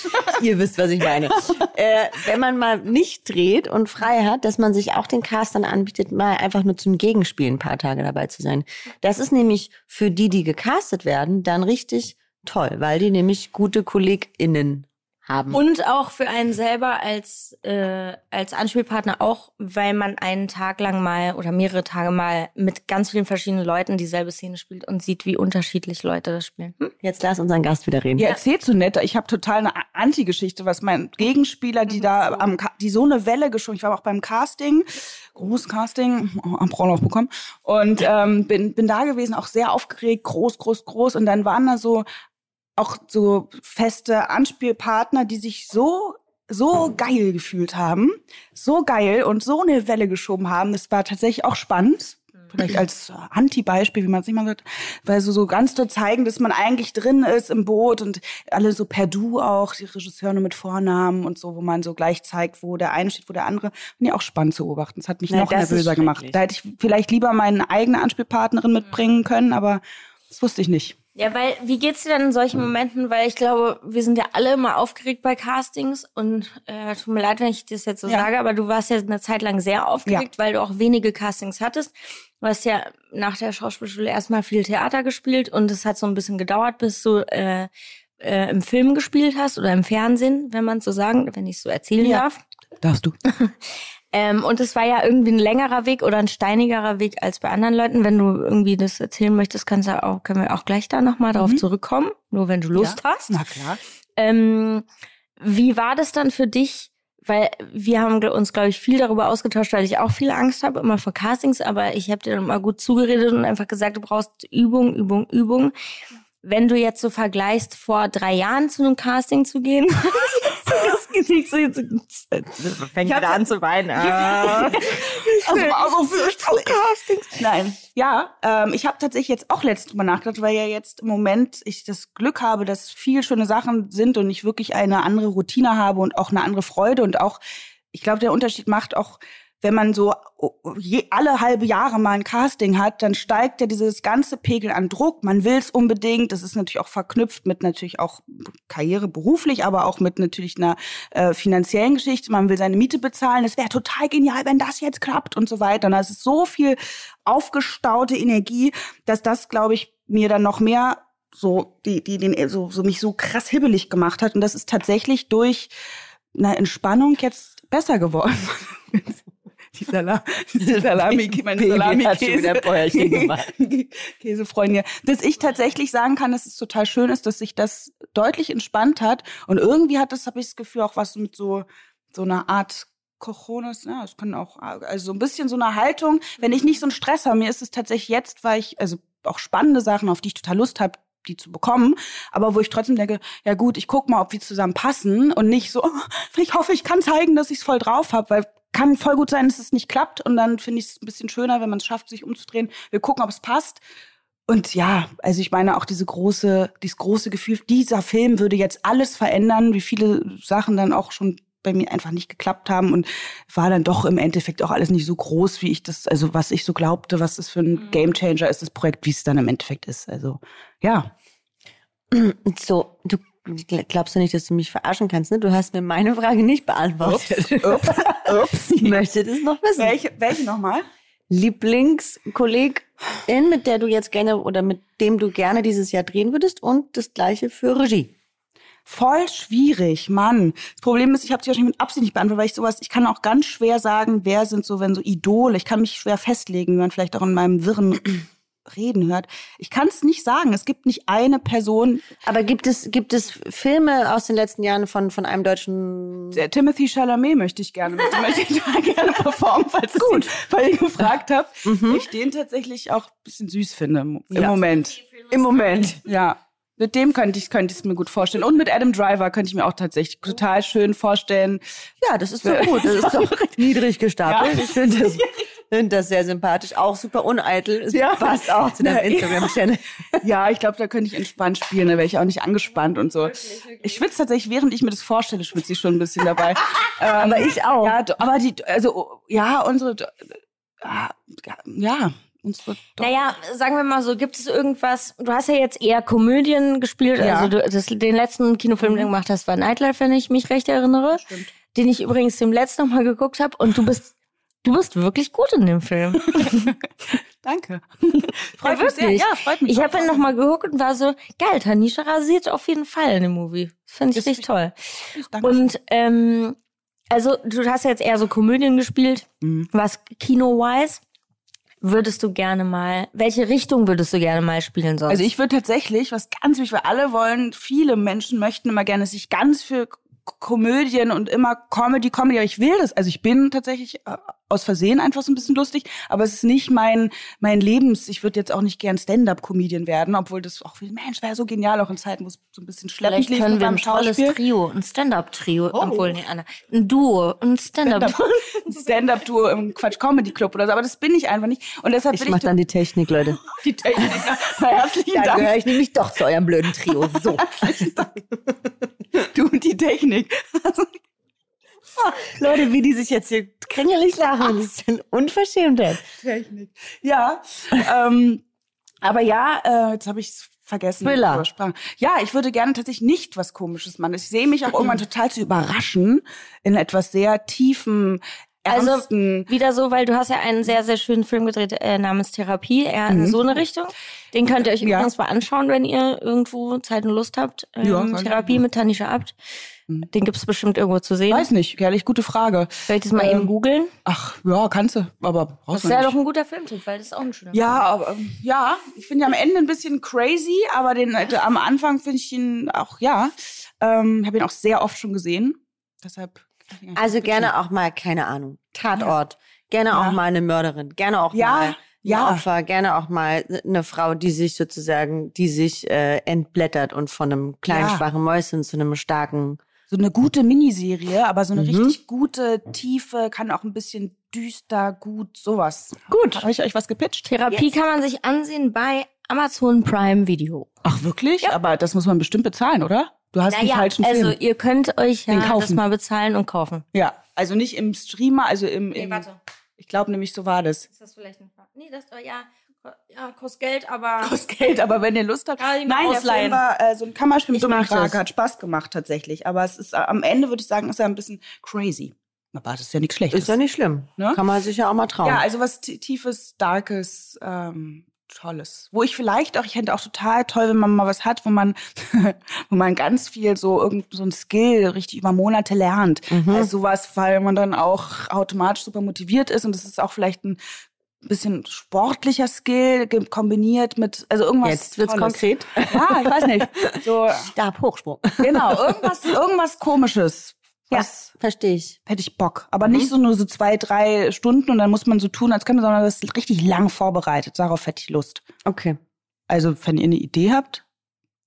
Ihr wisst, was ich meine. äh, wenn man mal nicht dreht und frei hat, dass man sich auch den Castern anbietet, mal einfach nur zum Gegenspielen ein paar Tage dabei zu sein. Das ist nämlich für die, die gecastet werden, dann richtig toll, weil die nämlich gute KollegInnen haben. Und auch für einen selber als, äh, als Anspielpartner auch, weil man einen Tag lang mal oder mehrere Tage mal mit ganz vielen verschiedenen Leuten dieselbe Szene spielt und sieht, wie unterschiedlich Leute das spielen. Hm? Jetzt lass unseren Gast wieder reden. Ihr erzählt so nett. Ich habe total eine Anti-Geschichte, was mein Gegenspieler, die da am, Ka- die so eine Welle geschoben. Ich war auch beim Casting, großes Casting, am Braunlauf bekommen und ähm, bin bin da gewesen, auch sehr aufgeregt, groß, groß, groß. Und dann waren da so auch so feste Anspielpartner, die sich so so geil gefühlt haben, so geil und so eine Welle geschoben haben. Das war tatsächlich auch spannend. Vielleicht als Anti-Beispiel, wie man es nicht mal sagt, weil so, so ganz zu zeigen, dass man eigentlich drin ist im Boot und alle so per Du auch, die Regisseure nur mit Vornamen und so, wo man so gleich zeigt, wo der eine steht, wo der andere. Finde ich auch spannend zu beobachten. Das hat mich Na, noch nervöser gemacht. Da hätte ich vielleicht lieber meine eigene Ansprechpartnerin mitbringen können, aber das wusste ich nicht. Ja, weil, wie geht's dir dann in solchen Momenten? Weil ich glaube, wir sind ja alle immer aufgeregt bei Castings und äh, tut mir leid, wenn ich das jetzt so Ja. sage, aber du warst ja eine Zeit lang sehr aufgeregt, weil du auch wenige Castings hattest. Du hast ja nach der Schauspielschule erstmal viel Theater gespielt und es hat so ein bisschen gedauert, bis du äh, äh, im Film gespielt hast oder im Fernsehen, wenn man so sagen, wenn ich so erzählen Ja. darf. Darfst du? Ähm, und es war ja irgendwie ein längerer Weg oder ein steinigerer Weg als bei anderen Leuten. Wenn du irgendwie das erzählen möchtest, kannst du auch, können wir auch gleich da nochmal drauf zurückkommen. Nur wenn du Lust hast. Na klar. Ähm, wie war das dann für dich? Weil wir haben uns, glaube ich, viel darüber ausgetauscht, weil ich auch viel Angst habe, immer vor Castings, aber ich habe dir dann immer gut zugeredet und einfach gesagt, du brauchst Übung, Übung, Übung. Wenn du jetzt so vergleichst, vor drei Jahren zu einem Casting zu gehen, das Gesicht so jetzt, fängt wieder an zu weinen. Also, also für Castings. Nein. Ja, ähm, ich habe tatsächlich jetzt auch letztens drüber nachgedacht, weil ja jetzt im Moment ich das Glück habe, dass viel schöne Sachen sind und ich wirklich eine andere Routine habe und auch eine andere Freude und auch, ich glaube, der Unterschied macht auch, wenn man so je, alle halbe Jahre mal ein Casting hat, dann steigt ja dieses ganze Pegel an Druck. Man will es unbedingt. Das ist natürlich auch verknüpft mit natürlich auch Karriere beruflich, aber auch mit natürlich einer äh, finanziellen Geschichte. Man will seine Miete bezahlen. Es wäre total genial, wenn das jetzt klappt und so weiter. Und da ist so viel aufgestaute Energie, dass das, glaube ich, mir dann noch mehr so die die den so so mich so krass hibbelig gemacht hat und das ist tatsächlich durch eine Entspannung jetzt besser geworden. die, Sala die Salami, meine Baby Salami hat schon wieder Bäuerchen gemacht. Käsefreundin, dass ich tatsächlich sagen kann, dass es total schön ist, dass sich das deutlich entspannt hat. Und irgendwie hat das, habe ich das Gefühl, auch was mit so so einer Art Cojones, ja, es können auch, also so ein bisschen so eine Haltung, wenn ich nicht so einen Stress habe, mir ist es tatsächlich jetzt, weil ich, also auch spannende Sachen, auf die ich total Lust habe, die zu bekommen, aber wo ich trotzdem denke, ja gut, ich guck mal, ob wir zusammen passen und nicht so, oh, ich hoffe, ich kann zeigen, dass ich es voll drauf habe, weil kann voll gut sein, dass es nicht klappt und dann finde ich es ein bisschen schöner, wenn man es schafft, sich umzudrehen. Wir gucken, ob es passt. Und ja, also ich meine auch diese große, dieses große Gefühl, dieser Film würde jetzt alles verändern, wie viele Sachen dann auch schon bei mir einfach nicht geklappt haben und war dann doch im Endeffekt auch alles nicht so groß, wie ich das, also was ich so glaubte, was das für ein Gamechanger ist, das Projekt, wie es dann im Endeffekt ist. Also ja. So, du glaubst du nicht, dass du mich verarschen kannst, ne? Du hast mir meine Frage nicht beantwortet. Ups. Ups. Ich möchte das noch wissen. Welche, welche nochmal? Lieblingskollegin, mit der du jetzt gerne oder mit dem du gerne dieses Jahr drehen würdest und das gleiche für Regie. Voll schwierig, Mann. Das Problem ist, ich habe sie wahrscheinlich mit Absicht nicht beantwortet, weil ich sowas, ich kann auch ganz schwer sagen, wer sind so, wenn so Idole. Ich kann mich schwer festlegen, wie man vielleicht auch in meinem wirren Reden hört. Ich kann es nicht sagen. Es gibt nicht eine Person. Aber gibt es, gibt es Filme aus den letzten Jahren von, von einem deutschen Der Timothy Chalamet möchte ich gerne, mit möchte ich da gerne performen, falls Gut. weil ihr gefragt habt. Ich den tatsächlich auch ein bisschen süß finde im, Ja. Moment. Im Moment. Ja. Mit dem könnte ich könnte es mir gut vorstellen. Und mit Adam Driver könnte ich mir auch tatsächlich total schön vorstellen. Ja, das ist doch gut. Das ist doch niedrig gestapelt. Ja. Ich finde das, das sehr sympathisch. Auch super uneitel. Es Ja. passt auch zu deinem. Instagram-Channel. Ja, ich glaube, da könnte ich entspannt spielen, da wäre ich auch nicht angespannt und so. Ich schwitze tatsächlich, während ich mir das vorstelle, schwitze ich schon ein bisschen dabei. ähm, Aber ich auch. Ja, do- aber die, also, ja, unsere, ja, ja, unsere, Naja, sagen wir mal so, gibt es irgendwas, du hast ja jetzt eher Komödien gespielt, Ja. also du, das, den letzten Kinofilm, den du gemacht hast, war Nightlife, wenn ich mich recht erinnere, Stimmt. den ich übrigens dem letzten noch mal geguckt habe und du bist, du bist wirklich gut in dem Film. danke. Ja, wirklich. Ja, freut mich. Ich habe ihn noch mal geguckt und war so, geil, Tanisha rasiert auf jeden Fall in dem Movie. Finde ich richtig toll. Danke. Und ähm, also du hast ja jetzt eher so Komödien gespielt, Mhm. was Kino-wise. Würdest du gerne mal, welche Richtung würdest du gerne mal spielen sonst? Also ich würde tatsächlich, was ganz wichtig, weil alle wollen, viele Menschen möchten immer gerne sich ganz für Komödien und immer Comedy, Comedy. Aber ich will das. Also ich bin tatsächlich äh, aus Versehen einfach so ein bisschen lustig, aber es ist nicht mein mein Lebens. Ich würde jetzt auch nicht gern Stand-up-Comedian werden, obwohl das auch Mensch wäre so genial, auch in Zeiten, wo es so ein bisschen schleppend Vielleicht können wir ein tolles. Trio, ein Stand-up-Trio, Oh. obwohl, nee, Anna, ein Duo, ein Stand-up. Stand-up Stand-up-Tour im Quatsch Comedy Club oder so, aber das bin ich einfach nicht. Und deshalb Ich mach ich dann die Technik, Leute. die Technik. Na, herzlichen Da Dank. gehöre ich nämlich doch zu eurem blöden Trio. So. Du und die Technik. Leute, wie die sich jetzt hier kringelig lachen, das ist eine Unverschämtheit. Technik. Ja, ähm, aber ja, äh, jetzt habe ich es vergessen. Thriller. Ja, ich würde gerne tatsächlich nicht was Komisches machen. Ich sehe mich auch irgendwann total zu überraschen in etwas sehr Also wieder so, weil du hast ja einen sehr, sehr schönen Film gedreht äh, namens Therapie, eher in so eine Richtung. Den könnt ihr euch Mhm. Ja. übrigens mal anschauen, wenn ihr irgendwo Zeit und Lust habt. Ähm, Ja, Therapie mit Tanisha Abt. Den gibt's bestimmt irgendwo zu sehen. Weiß nicht, ehrlich, gute Frage. Soll ich das mal Ähm, eben googeln? Ach, ja, kannst du, aber Das brauchst du wäre nicht. doch ein guter Filmtipp, weil das ist auch ein schöner Ja, aber ähm, ja, ich finde ihn am Ende ein bisschen crazy, aber den äh, am Anfang finde ich ihn auch ja, ähm, habe ihn auch sehr oft schon gesehen. Deshalb Also gerne auch mal, keine Ahnung, Tatort. Gerne Ja. auch mal eine Mörderin. Gerne auch Ja, mal ein ja. Opfer. Gerne auch mal eine Frau, die sich sozusagen, die sich äh, entblättert und von einem kleinen, Ja. schwachen Mäuschen zu einem starken. so eine gute Miniserie, aber so eine Mhm. richtig gute Tiefe, kann auch ein bisschen düster, gut, sowas. Gut. Habe ich euch was gepitcht? Therapie kann man sich ansehen bei Amazon Prime Video. Ach wirklich? Aber das muss man bestimmt bezahlen, oder? Du hast den falschen also Film. ihr könnt euch ja Den das mal bezahlen und kaufen. Ja, also nicht im Streamer, also im. im Ich glaube nämlich, so war das. Ist das vielleicht ein Nee, das ja, ja, kostet Geld, aber Kostet Geld, aber wenn ihr Lust habt. Nein, der ausleihen. Film war äh, so ein Kammerspiel mit Ich Dominik das. Krake. Hat Spaß gemacht tatsächlich. Aber es ist am Ende, würde ich sagen, ist er ein bisschen crazy. Aber das ist ja nichts Schlechtes. Ist ja nicht schlimm. Ne? Kann man sich ja auch mal trauen. Ja, also was tiefes, darkes, ähm, tolles. Wo ich vielleicht auch, ich hätte auch total toll, wenn man mal was hat, wo man, wo man ganz viel so irgend so ein Skill richtig über Monate lernt. Mhm. Also sowas, weil man dann auch automatisch super motiviert ist und es ist auch vielleicht ein bisschen sportlicher Skill kombiniert mit, also irgendwas. Jetzt wird's Tolles. konkret. Ja, ich weiß nicht. So, Stabhochsprung. genau, irgendwas, irgendwas komisches. Ja, Was verstehe ich. hätte ich Bock. Aber nicht so nur so zwei, drei Stunden und dann muss man so tun, als könnte, sondern das ist richtig lang vorbereitet. Darauf hätte ich Lust. Okay. Also, wenn ihr eine Idee habt,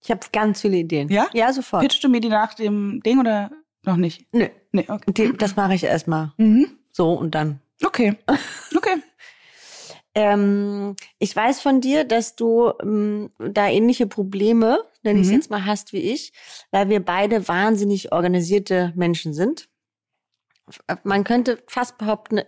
Ich habe ganz viele Ideen. Ja? Ja, sofort. pitchst du mir die nach dem Ding oder noch nicht? Nö. Nee, okay. Die, das mache ich erstmal Mhm. so und dann. Okay. Okay. Ähm, ich weiß von dir, dass du ähm, da ähnliche Probleme, nenne ich Mhm. jetzt mal, hast wie ich, weil wir beide wahnsinnig organisierte Menschen sind. Man könnte fast behaupten,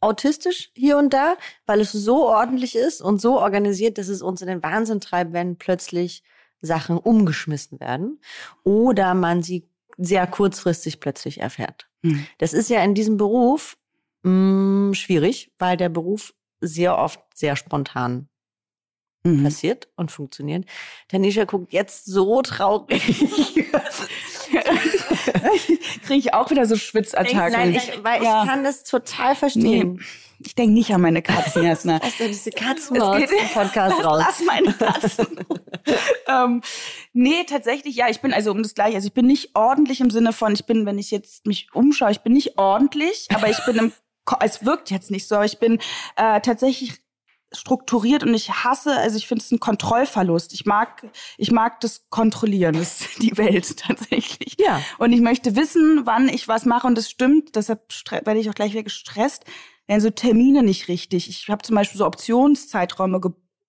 autistisch hier und da, weil es so ordentlich ist und so organisiert, dass es uns in den Wahnsinn treibt, wenn plötzlich Sachen umgeschmissen werden oder man sie sehr kurzfristig plötzlich erfährt. Mhm. Das ist ja in diesem Beruf mh, schwierig, weil der Beruf sehr oft sehr spontan Mhm. passiert und funktioniert. Tanisha guckt jetzt so traurig. Kriege ich auch wieder so Schwitzattacken. Nein, ich, weil Ja. ich kann das total verstehen. Ich denke nicht an meine Katzen, Jasna. Lass doch diese Katzenmaus Es geht- im Podcast raus. Lass meine Katzen. ähm, nee, tatsächlich, ja, ich bin also um das Gleiche. Also ich bin nicht ordentlich im Sinne von, ich bin, wenn ich jetzt mich umschaue, ich bin nicht ordentlich, aber ich bin im, es wirkt jetzt nicht so, aber ich bin äh, tatsächlich strukturiert und ich hasse, also ich finde es ein Kontrollverlust. Ich mag, ich mag das Kontrollieren, das ist die Welt tatsächlich. Ja. Und ich möchte wissen, wann ich was mache und das stimmt. Deshalb werde ich auch gleich wieder gestresst. Werden so Termine nicht richtig. Ich habe zum Beispiel so Optionszeiträume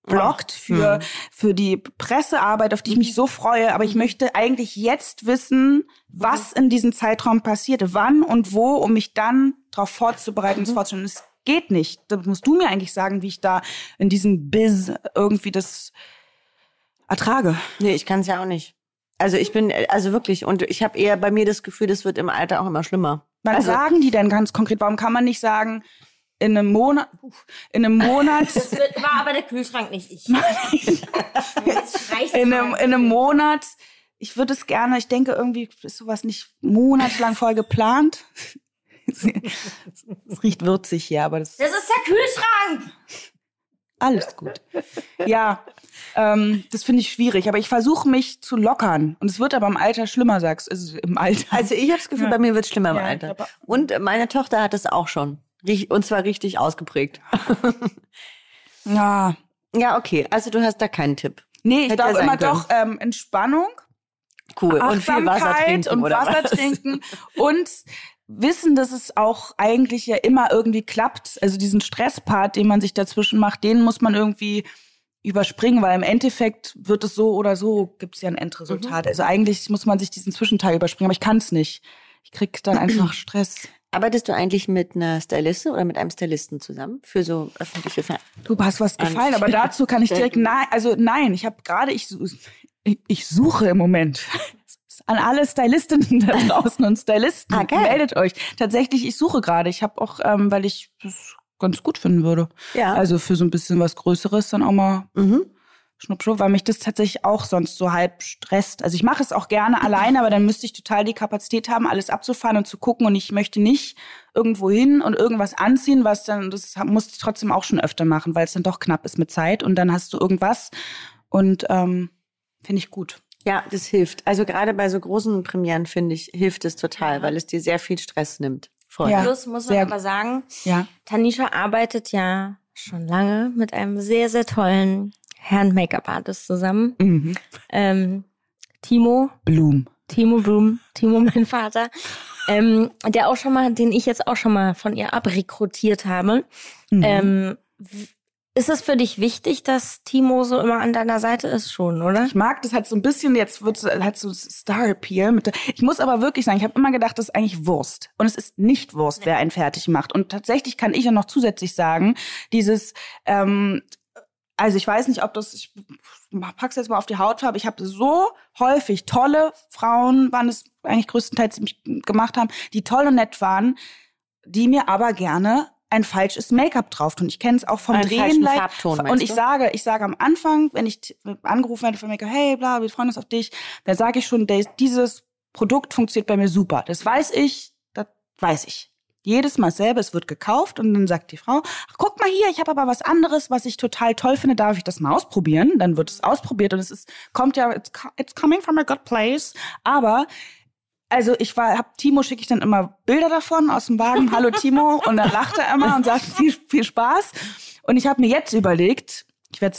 geblockt für Mhm. für die Pressearbeit, auf die ich mich so freue. Aber ich möchte eigentlich jetzt wissen, was in diesem Zeitraum passiert, wann und wo, um mich dann darauf vorzubereiten, und es vorzustellen. Es geht nicht. Da musst du mir eigentlich sagen, wie ich da in diesem Biz irgendwie das ertrage. Nee, ich kann es ja auch nicht. Also ich bin, also wirklich, und ich habe eher bei mir das Gefühl, das wird im Alter auch immer schlimmer. Wann Also- sagen die denn ganz konkret? Warum kann man nicht sagen, in einem Monat, in einem Monat, Das wird, war aber der Kühlschrank nicht ich. In einem, in einem Monat, ich würde es gerne, ich denke irgendwie ist sowas nicht monatelang vorher geplant. Es riecht würzig hier, aber das, Das ist der Kühlschrank! Alles gut. Ja, ähm, das finde ich schwierig, aber ich versuche mich zu lockern. Und es wird aber im Alter schlimmer, sagst du. Also im Alter. Also ich habe das Gefühl, ja. bei mir wird es schlimmer im Ja, Alter. Und meine Tochter hat es auch schon. Und zwar richtig ausgeprägt. Ja. ja, okay. Also du hast da keinen Tipp. Nee, ich glaube immer können. doch ähm, Entspannung, Cool. Und viel Wasser trinken und Wasser was? trinken und wissen, dass es auch eigentlich ja immer irgendwie klappt. Also diesen Stresspart, den man sich dazwischen macht, den muss man irgendwie überspringen, weil im Endeffekt wird es so oder so, gibt es ja ein Endresultat. Mhm. Also eigentlich muss man sich diesen Zwischenteil überspringen, aber ich kann es nicht. Ich krieg dann einfach Stress. Arbeitest du eigentlich mit einer Stylistin oder mit einem Stylisten zusammen für so öffentliche Ver Du hast was gefallen, aber dazu kann ich direkt nein, also nein, ich habe gerade ich, ich suche im Moment an alle Stylistinnen da draußen und Stylisten Ah, meldet euch. Tatsächlich, ich suche gerade. Ich habe auch, ähm, weil ich das ganz gut finden würde. Ja. Also für so ein bisschen was Größeres dann auch mal mhm. Schnuppschnupp, weil mich das tatsächlich auch sonst so halb stresst. Also ich mache es auch gerne alleine, aber dann müsste ich total die Kapazität haben, alles abzufahren und zu gucken. Und ich möchte nicht irgendwo hin und irgendwas anziehen, was dann, das musste ich trotzdem auch schon öfter machen, weil es dann doch knapp ist mit Zeit. Und dann hast du irgendwas und ähm, finde ich gut. Ja, das hilft. Also gerade bei so großen Premieren, finde ich, hilft es total, weil es dir sehr viel Stress nimmt. Voll. Ja. Plus muss man aber sagen, Ja. Tanisha arbeitet ja schon lange mit einem sehr, sehr tollen Herren-Make-up-Artist zusammen. Mhm. Ähm, Timo, Bloom. Timo Bloom, Timo, mein Vater, ähm, der auch schon mal, den ich jetzt auch schon mal von ihr abrekrutiert habe. Mhm. Ähm, ist es für dich wichtig, dass Timo so immer an deiner Seite ist schon, oder? Ich mag das halt so ein bisschen, jetzt wird halt so Star-Appeal. Mit der, ich muss aber wirklich sagen, ich habe immer gedacht, das ist eigentlich Wurst. Und es ist nicht Wurst, wer einen fertig macht. Und tatsächlich kann ich ja noch zusätzlich sagen, dieses, ähm, also ich weiß nicht, ob das, ich pack's jetzt mal auf die Hautfarbe, ich habe so häufig tolle Frauen, waren es eigentlich größtenteils, die mich gemacht haben, die toll und nett waren, die mir aber gerne ein falsches Make-up drauf tun. Ich kenne es auch vom Einen Drehen. Farbton, und ich du? sage, ich sage am Anfang, wenn ich angerufen werde von Make-up, hey, bla, wir freuen uns auf dich, dann sage ich schon, dieses Produkt funktioniert bei mir super. Das weiß ich, das weiß ich. Jedes Mal selber, es wird gekauft und dann sagt die Frau, ach, guck mal hier, ich habe aber was anderes, was ich total toll finde, darf ich das mal ausprobieren? Dann wird es ausprobiert und es ist, kommt ja, it's, it's coming from a good place. Aber also ich war, hab Timo schicke ich dann immer Bilder davon aus dem Wagen. Hallo Timo und dann lacht er immer und sagt viel viel Spaß. Und ich habe mir jetzt überlegt, ich werde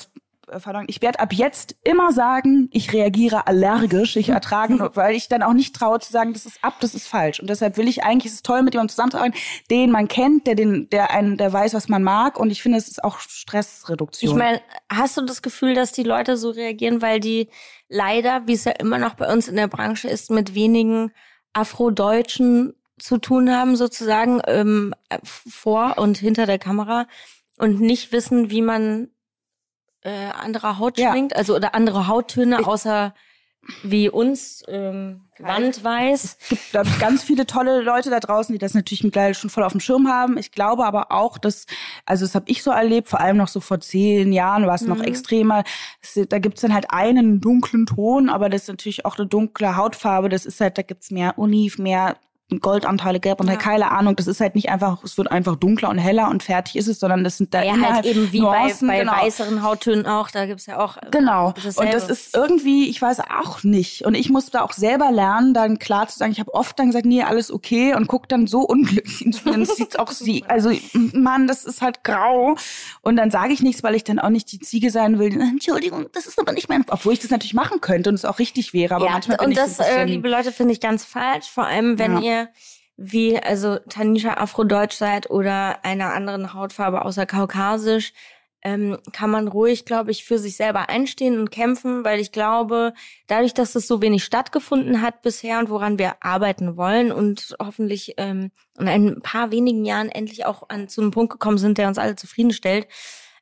verdammt, ich werde ab jetzt immer sagen, ich reagiere allergisch, ich ertrage, weil ich dann auch nicht traue zu sagen, das ist ab, das ist falsch. Und deshalb will ich eigentlich, es ist toll, mit jemandem zusammenzuarbeiten, den man kennt, der den, der einen, der weiß, was man mag. Und ich finde, es ist auch Stressreduktion. Ich meine, hast du das Gefühl, dass die Leute so reagieren, weil die leider, wie es ja immer noch bei uns in der Branche ist, mit wenigen Afrodeutschen zu tun haben, sozusagen ähm, vor und hinter der Kamera und nicht wissen, wie man äh, andere Haut Ja. schminkt, also oder andere Hauttöne, außer wie uns ähm, Wandweiß. Es gibt, ich, ganz viele tolle Leute da draußen, die das natürlich mittlerweile schon voll auf dem Schirm haben. Ich glaube aber auch, dass, also das habe ich so erlebt, vor allem noch so vor zehn Jahren war es noch extremer. Es, da gibt's dann halt einen dunklen Ton, aber das ist natürlich auch eine dunkle Hautfarbe. Das ist halt, da gibt's mehr Univ, mehr Goldanteile, Gelb und Ja. keine Ahnung. Das ist halt nicht einfach, es wird einfach dunkler und heller und fertig ist es, sondern das sind da Ja, halt eben wie bei, Nuancen, bei genau. weißeren Hauttönen auch, da gibt's ja auch Genau. dasselbe. Und das ist irgendwie, ich weiß auch nicht. Und ich musste auch selber lernen, dann klar zu sagen, ich habe oft dann gesagt, nee, alles okay und guck dann so unglücklich. Und dann sieht's auch sie, also Mann, das ist halt grau. Und dann sage ich nichts, weil ich dann auch nicht die Ziege sein will. Entschuldigung, das ist aber nicht mein, obwohl ich das natürlich machen könnte und es auch richtig wäre. Aber ja, manchmal bin und ich das, so äh, liebe Leute, finde ich ganz falsch. Vor allem, wenn Ja. ihr wie, also Tanisha Afrodeutsch seid oder einer anderen Hautfarbe außer Kaukasisch, ähm, kann man ruhig, glaube ich, für sich selber einstehen und kämpfen, weil ich glaube, dadurch, dass es so wenig stattgefunden hat bisher und woran wir arbeiten wollen und hoffentlich ähm, in ein paar wenigen Jahren endlich auch an zu einem Punkt gekommen sind, der uns alle zufriedenstellt,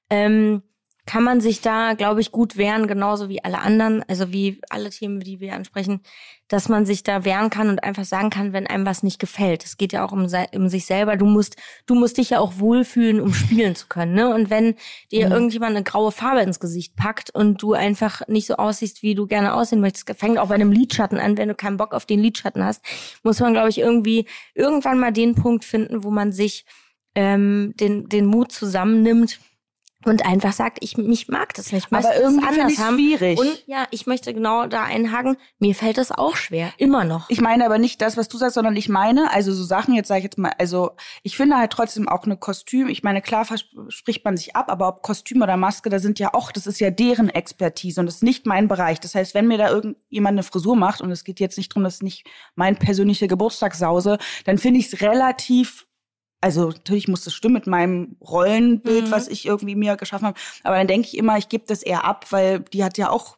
ähm, kann man sich da, glaube ich, gut wehren, genauso wie alle anderen, also wie alle Themen, die wir ansprechen, dass man sich da wehren kann und einfach sagen kann, wenn einem was nicht gefällt. Es geht ja auch um, um sich selber. Du musst, du musst dich ja auch wohlfühlen, um spielen zu können. Ne? Und wenn dir irgendjemand eine graue Farbe ins Gesicht packt und du einfach nicht so aussiehst, wie du gerne aussehen möchtest, fängt auch bei einem Lidschatten an, wenn du keinen Bock auf den Lidschatten hast, muss man, glaube ich, irgendwie irgendwann mal den Punkt finden, wo man sich ähm, den, den Mut zusammennimmt und einfach sagt, ich mich mag das nicht. Ich Aber möchte irgendwie anders haben. schwierig. Und ja, ich möchte genau da einhaken. Mir fällt das auch schwer, immer noch. Ich meine aber nicht das, was du sagst, sondern ich meine, also so Sachen, jetzt sage ich jetzt mal, also ich finde halt trotzdem auch eine Kostüm, ich meine, klar spricht man sich ab, aber ob Kostüm oder Maske, da sind ja auch, das ist ja deren Expertise und das ist nicht mein Bereich. Das heißt, wenn mir da irgendjemand eine Frisur macht und es geht jetzt nicht drum, das ist nicht mein persönliche Geburtstagssause, dann finde ich es relativ also natürlich muss das stimmen mit meinem Rollenbild, Mhm. was ich irgendwie mir geschaffen habe. Aber dann denke ich immer, ich gebe das eher ab, weil die hat ja auch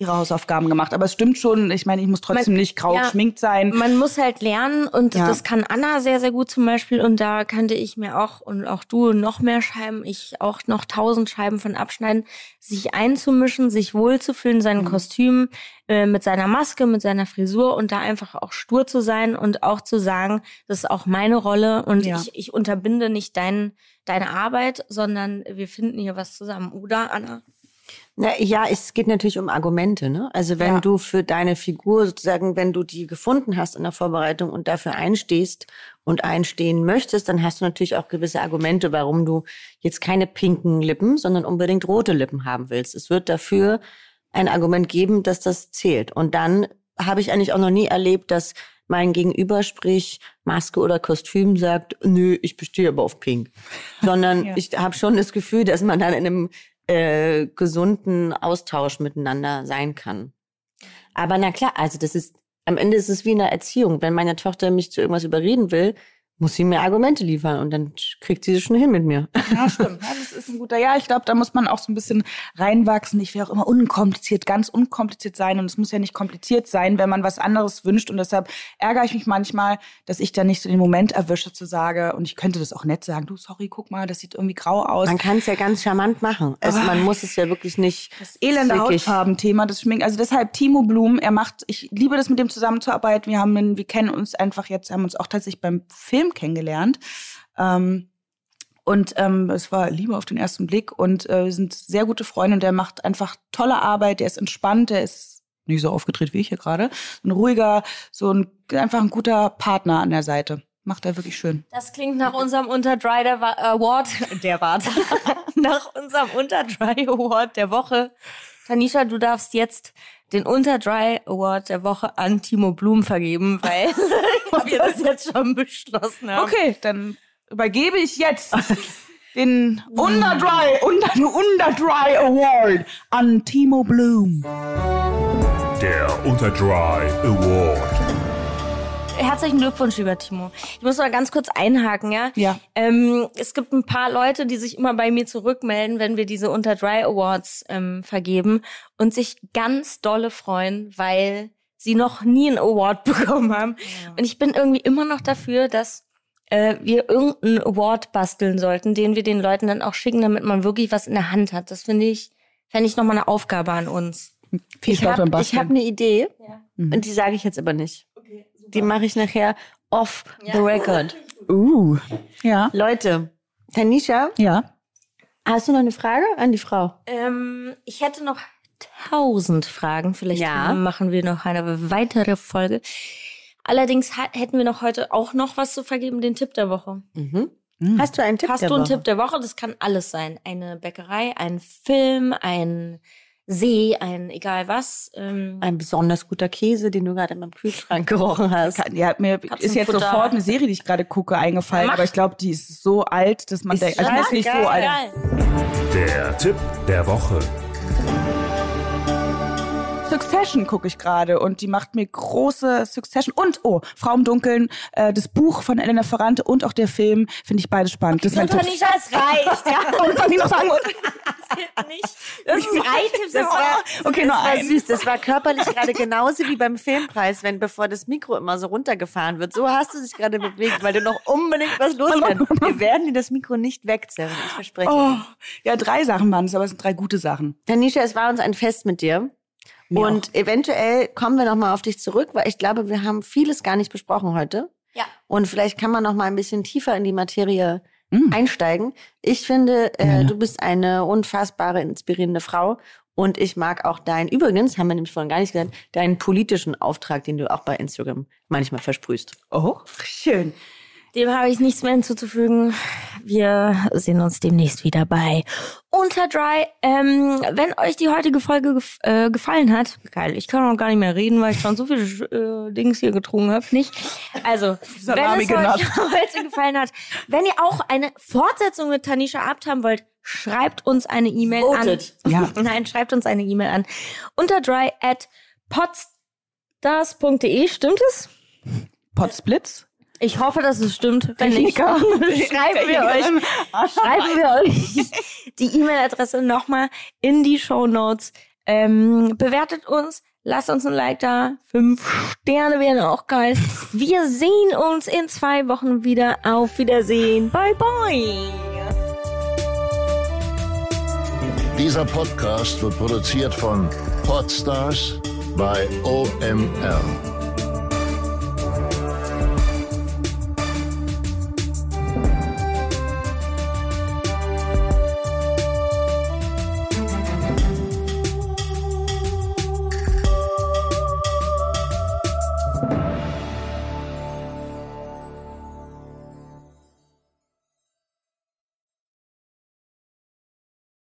ihre Hausaufgaben gemacht. Aber es stimmt schon, ich meine, ich muss trotzdem Man- nicht grau ja. geschminkt sein. Man muss halt lernen und Ja. das kann Anna sehr, sehr gut zum Beispiel. Und da könnte ich mir auch und auch du noch mehr Scheiben, ich auch noch tausend Scheiben von abschneiden, sich einzumischen, sich wohlzufühlen, sein Mhm. Kostüm äh, mit seiner Maske, mit seiner Frisur und da einfach auch stur zu sein und auch zu sagen, das ist auch meine Rolle und Ja. ich, ich unterbinde nicht dein, deine Arbeit, sondern wir finden hier was zusammen. Oder, Anna? Na, ja, es geht natürlich um Argumente. Ne? Also wenn Ja. du für deine Figur sozusagen, wenn du die gefunden hast in der Vorbereitung und dafür einstehst und einstehen möchtest, dann hast du natürlich auch gewisse Argumente, warum du jetzt keine pinken Lippen, sondern unbedingt rote Lippen haben willst. Es wird dafür ein Argument geben, dass das zählt. Und dann habe ich eigentlich auch noch nie erlebt, dass mein Gegenüber, sprich Maske oder Kostüm, sagt, nö, ich bestehe aber auf Pink. Sondern Ja. ich habe schon das Gefühl, dass man dann in einem äh, gesunden Austausch miteinander sein kann. Aber na klar, also das ist, am Ende ist es wie in der Erziehung. Wenn meine Tochter mich zu irgendwas überreden will, muss sie mir Argumente liefern und dann kriegt sie es schon hin mit mir. Ja, stimmt. Ja, das ist ein guter. Ja, ich glaube, da muss man auch so ein bisschen reinwachsen. Ich will auch immer unkompliziert, ganz unkompliziert sein. Und es muss ja nicht kompliziert sein, wenn man was anderes wünscht. Und deshalb ärgere ich mich manchmal, dass ich da nicht so den Moment erwische zu sagen, und ich könnte das auch nett sagen, du, sorry, guck mal, das sieht irgendwie grau aus. Man kann es ja ganz charmant machen. Also man muss es ja wirklich nicht das elende Hautfarben-Thema, das Schminken. Also deshalb Timo Blum, er macht, ich liebe das mit dem zusammenzuarbeiten. Wir haben, wir kennen uns einfach jetzt, haben uns auch tatsächlich beim Film kennengelernt. Ähm, und ähm, es war Liebe auf den ersten Blick und äh, wir sind sehr gute Freunde und er macht einfach tolle Arbeit, der ist entspannt, der ist nicht so aufgedreht wie ich hier gerade. Ein ruhiger, so ein einfach ein guter Partner an der Seite. Macht er wirklich schön. Das klingt nach unserem Unterdry der Wa- Award. Der Wart. nach unserem Unterdry Award der Woche. Tanisha, du darfst jetzt den Unterdry Award der Woche an Timo Blum vergeben, weil wir das jetzt schon beschlossen haben. Okay, dann übergebe ich jetzt den Underdry, Under, Underdry Award an Timo Blum. Der Unterdry Award. Herzlichen Glückwunsch, lieber Timo. Ich muss mal ganz kurz einhaken, ja? Ja. Ähm, es gibt ein paar Leute, die sich immer bei mir zurückmelden, wenn wir diese Unterdry Awards ähm, vergeben und sich ganz dolle freuen, weil sie noch nie einen Award bekommen haben. Und ich bin irgendwie immer noch dafür, dass äh, wir irgendeinen Award basteln sollten, den wir den Leuten dann auch schicken, damit man wirklich was in der Hand hat. Das finde ich, fände ich nochmal eine Aufgabe an uns. Viel Ich habe hab eine Idee und die sage ich jetzt aber nicht. Die mache ich nachher off the record. Uh. Ja. Leute, Tanisha, Ja. hast du noch eine Frage an die Frau? Ähm, ich hätte noch tausend Fragen. Vielleicht Ja. machen wir noch eine weitere Folge. Allerdings hätten wir noch heute auch noch was zu vergeben, den Tipp der Woche. Mhm. Hast du einen Tipp? Hast der du einen Woche? Tipp der Woche? Das kann alles sein. Eine Bäckerei, ein Film, ein See, ein egal was. Ähm, Ein besonders guter Käse, den du gerade in meinem Kühlschrank gerochen hast. Ja, mir ist jetzt sofort eine Serie, die ich gerade gucke, eingefallen, Mach. aber ich glaube, die ist so alt, dass man Ist denkt, also die ist nicht so Geil, alt. geil. Der Tipp der Woche. Succession gucke ich gerade und die macht mir große Succession und oh, Frau im Dunkeln, äh, das Buch von Elena Ferrante und auch der Film finde ich beide spannend. Das ist. Tanisha, es reicht. Ja, Und das nicht. Das sind drei Tipps. Das war, okay, nur das war süß. Das war körperlich gerade genauso wie beim Filmpreis, wenn bevor das Mikro immer so runtergefahren wird. So hast du dich gerade bewegt, weil du noch unbedingt was loswerden. Wir werden dir das Mikro nicht wegzerren, ich verspreche. Oh, ja, drei Sachen waren es, aber es sind drei gute Sachen. Tanisha, es war uns ein Fest mit dir. Mir und eventuell kommen wir noch mal auf dich zurück, weil ich glaube, wir haben vieles gar nicht besprochen heute. Ja. Und vielleicht kann man noch mal ein bisschen tiefer in die Materie Mm. einsteigen. Ich finde, äh, Gerne. du bist eine unfassbare, inspirierende Frau. Und ich mag auch deinen, übrigens, haben wir nämlich vorhin gar nicht gesagt, deinen politischen Auftrag, den du auch bei Instagram manchmal versprühst. Oh, schön. Dem habe ich nichts mehr hinzuzufügen. Wir sehen uns demnächst wieder bei unter Dry. Ähm, wenn euch die heutige Folge gef äh, gefallen hat, geil, ich kann auch gar nicht mehr reden, weil ich schon so viele äh, Dings hier getrunken habe, nicht? Also, wenn es euch heute gefallen hat, wenn ihr auch eine Fortsetzung mit Tanisha Abt haben wollt, schreibt uns eine E-Mail an. Ja. Nein, schreibt uns eine E-Mail an. Unter dry at podstars.de, stimmt es? Potsblitz? Ich hoffe, dass es stimmt. Wenn nicht, schreiben wir euch, schreiben wir euch die E-Mail-Adresse nochmal in die Show Notes. Ähm, bewertet uns, lasst uns ein Like da. Fünf Sterne wären auch geil. Wir sehen uns in zwei Wochen wieder. Auf Wiedersehen. Bye, bye. Dieser Podcast wird produziert von Podstars bei OMR.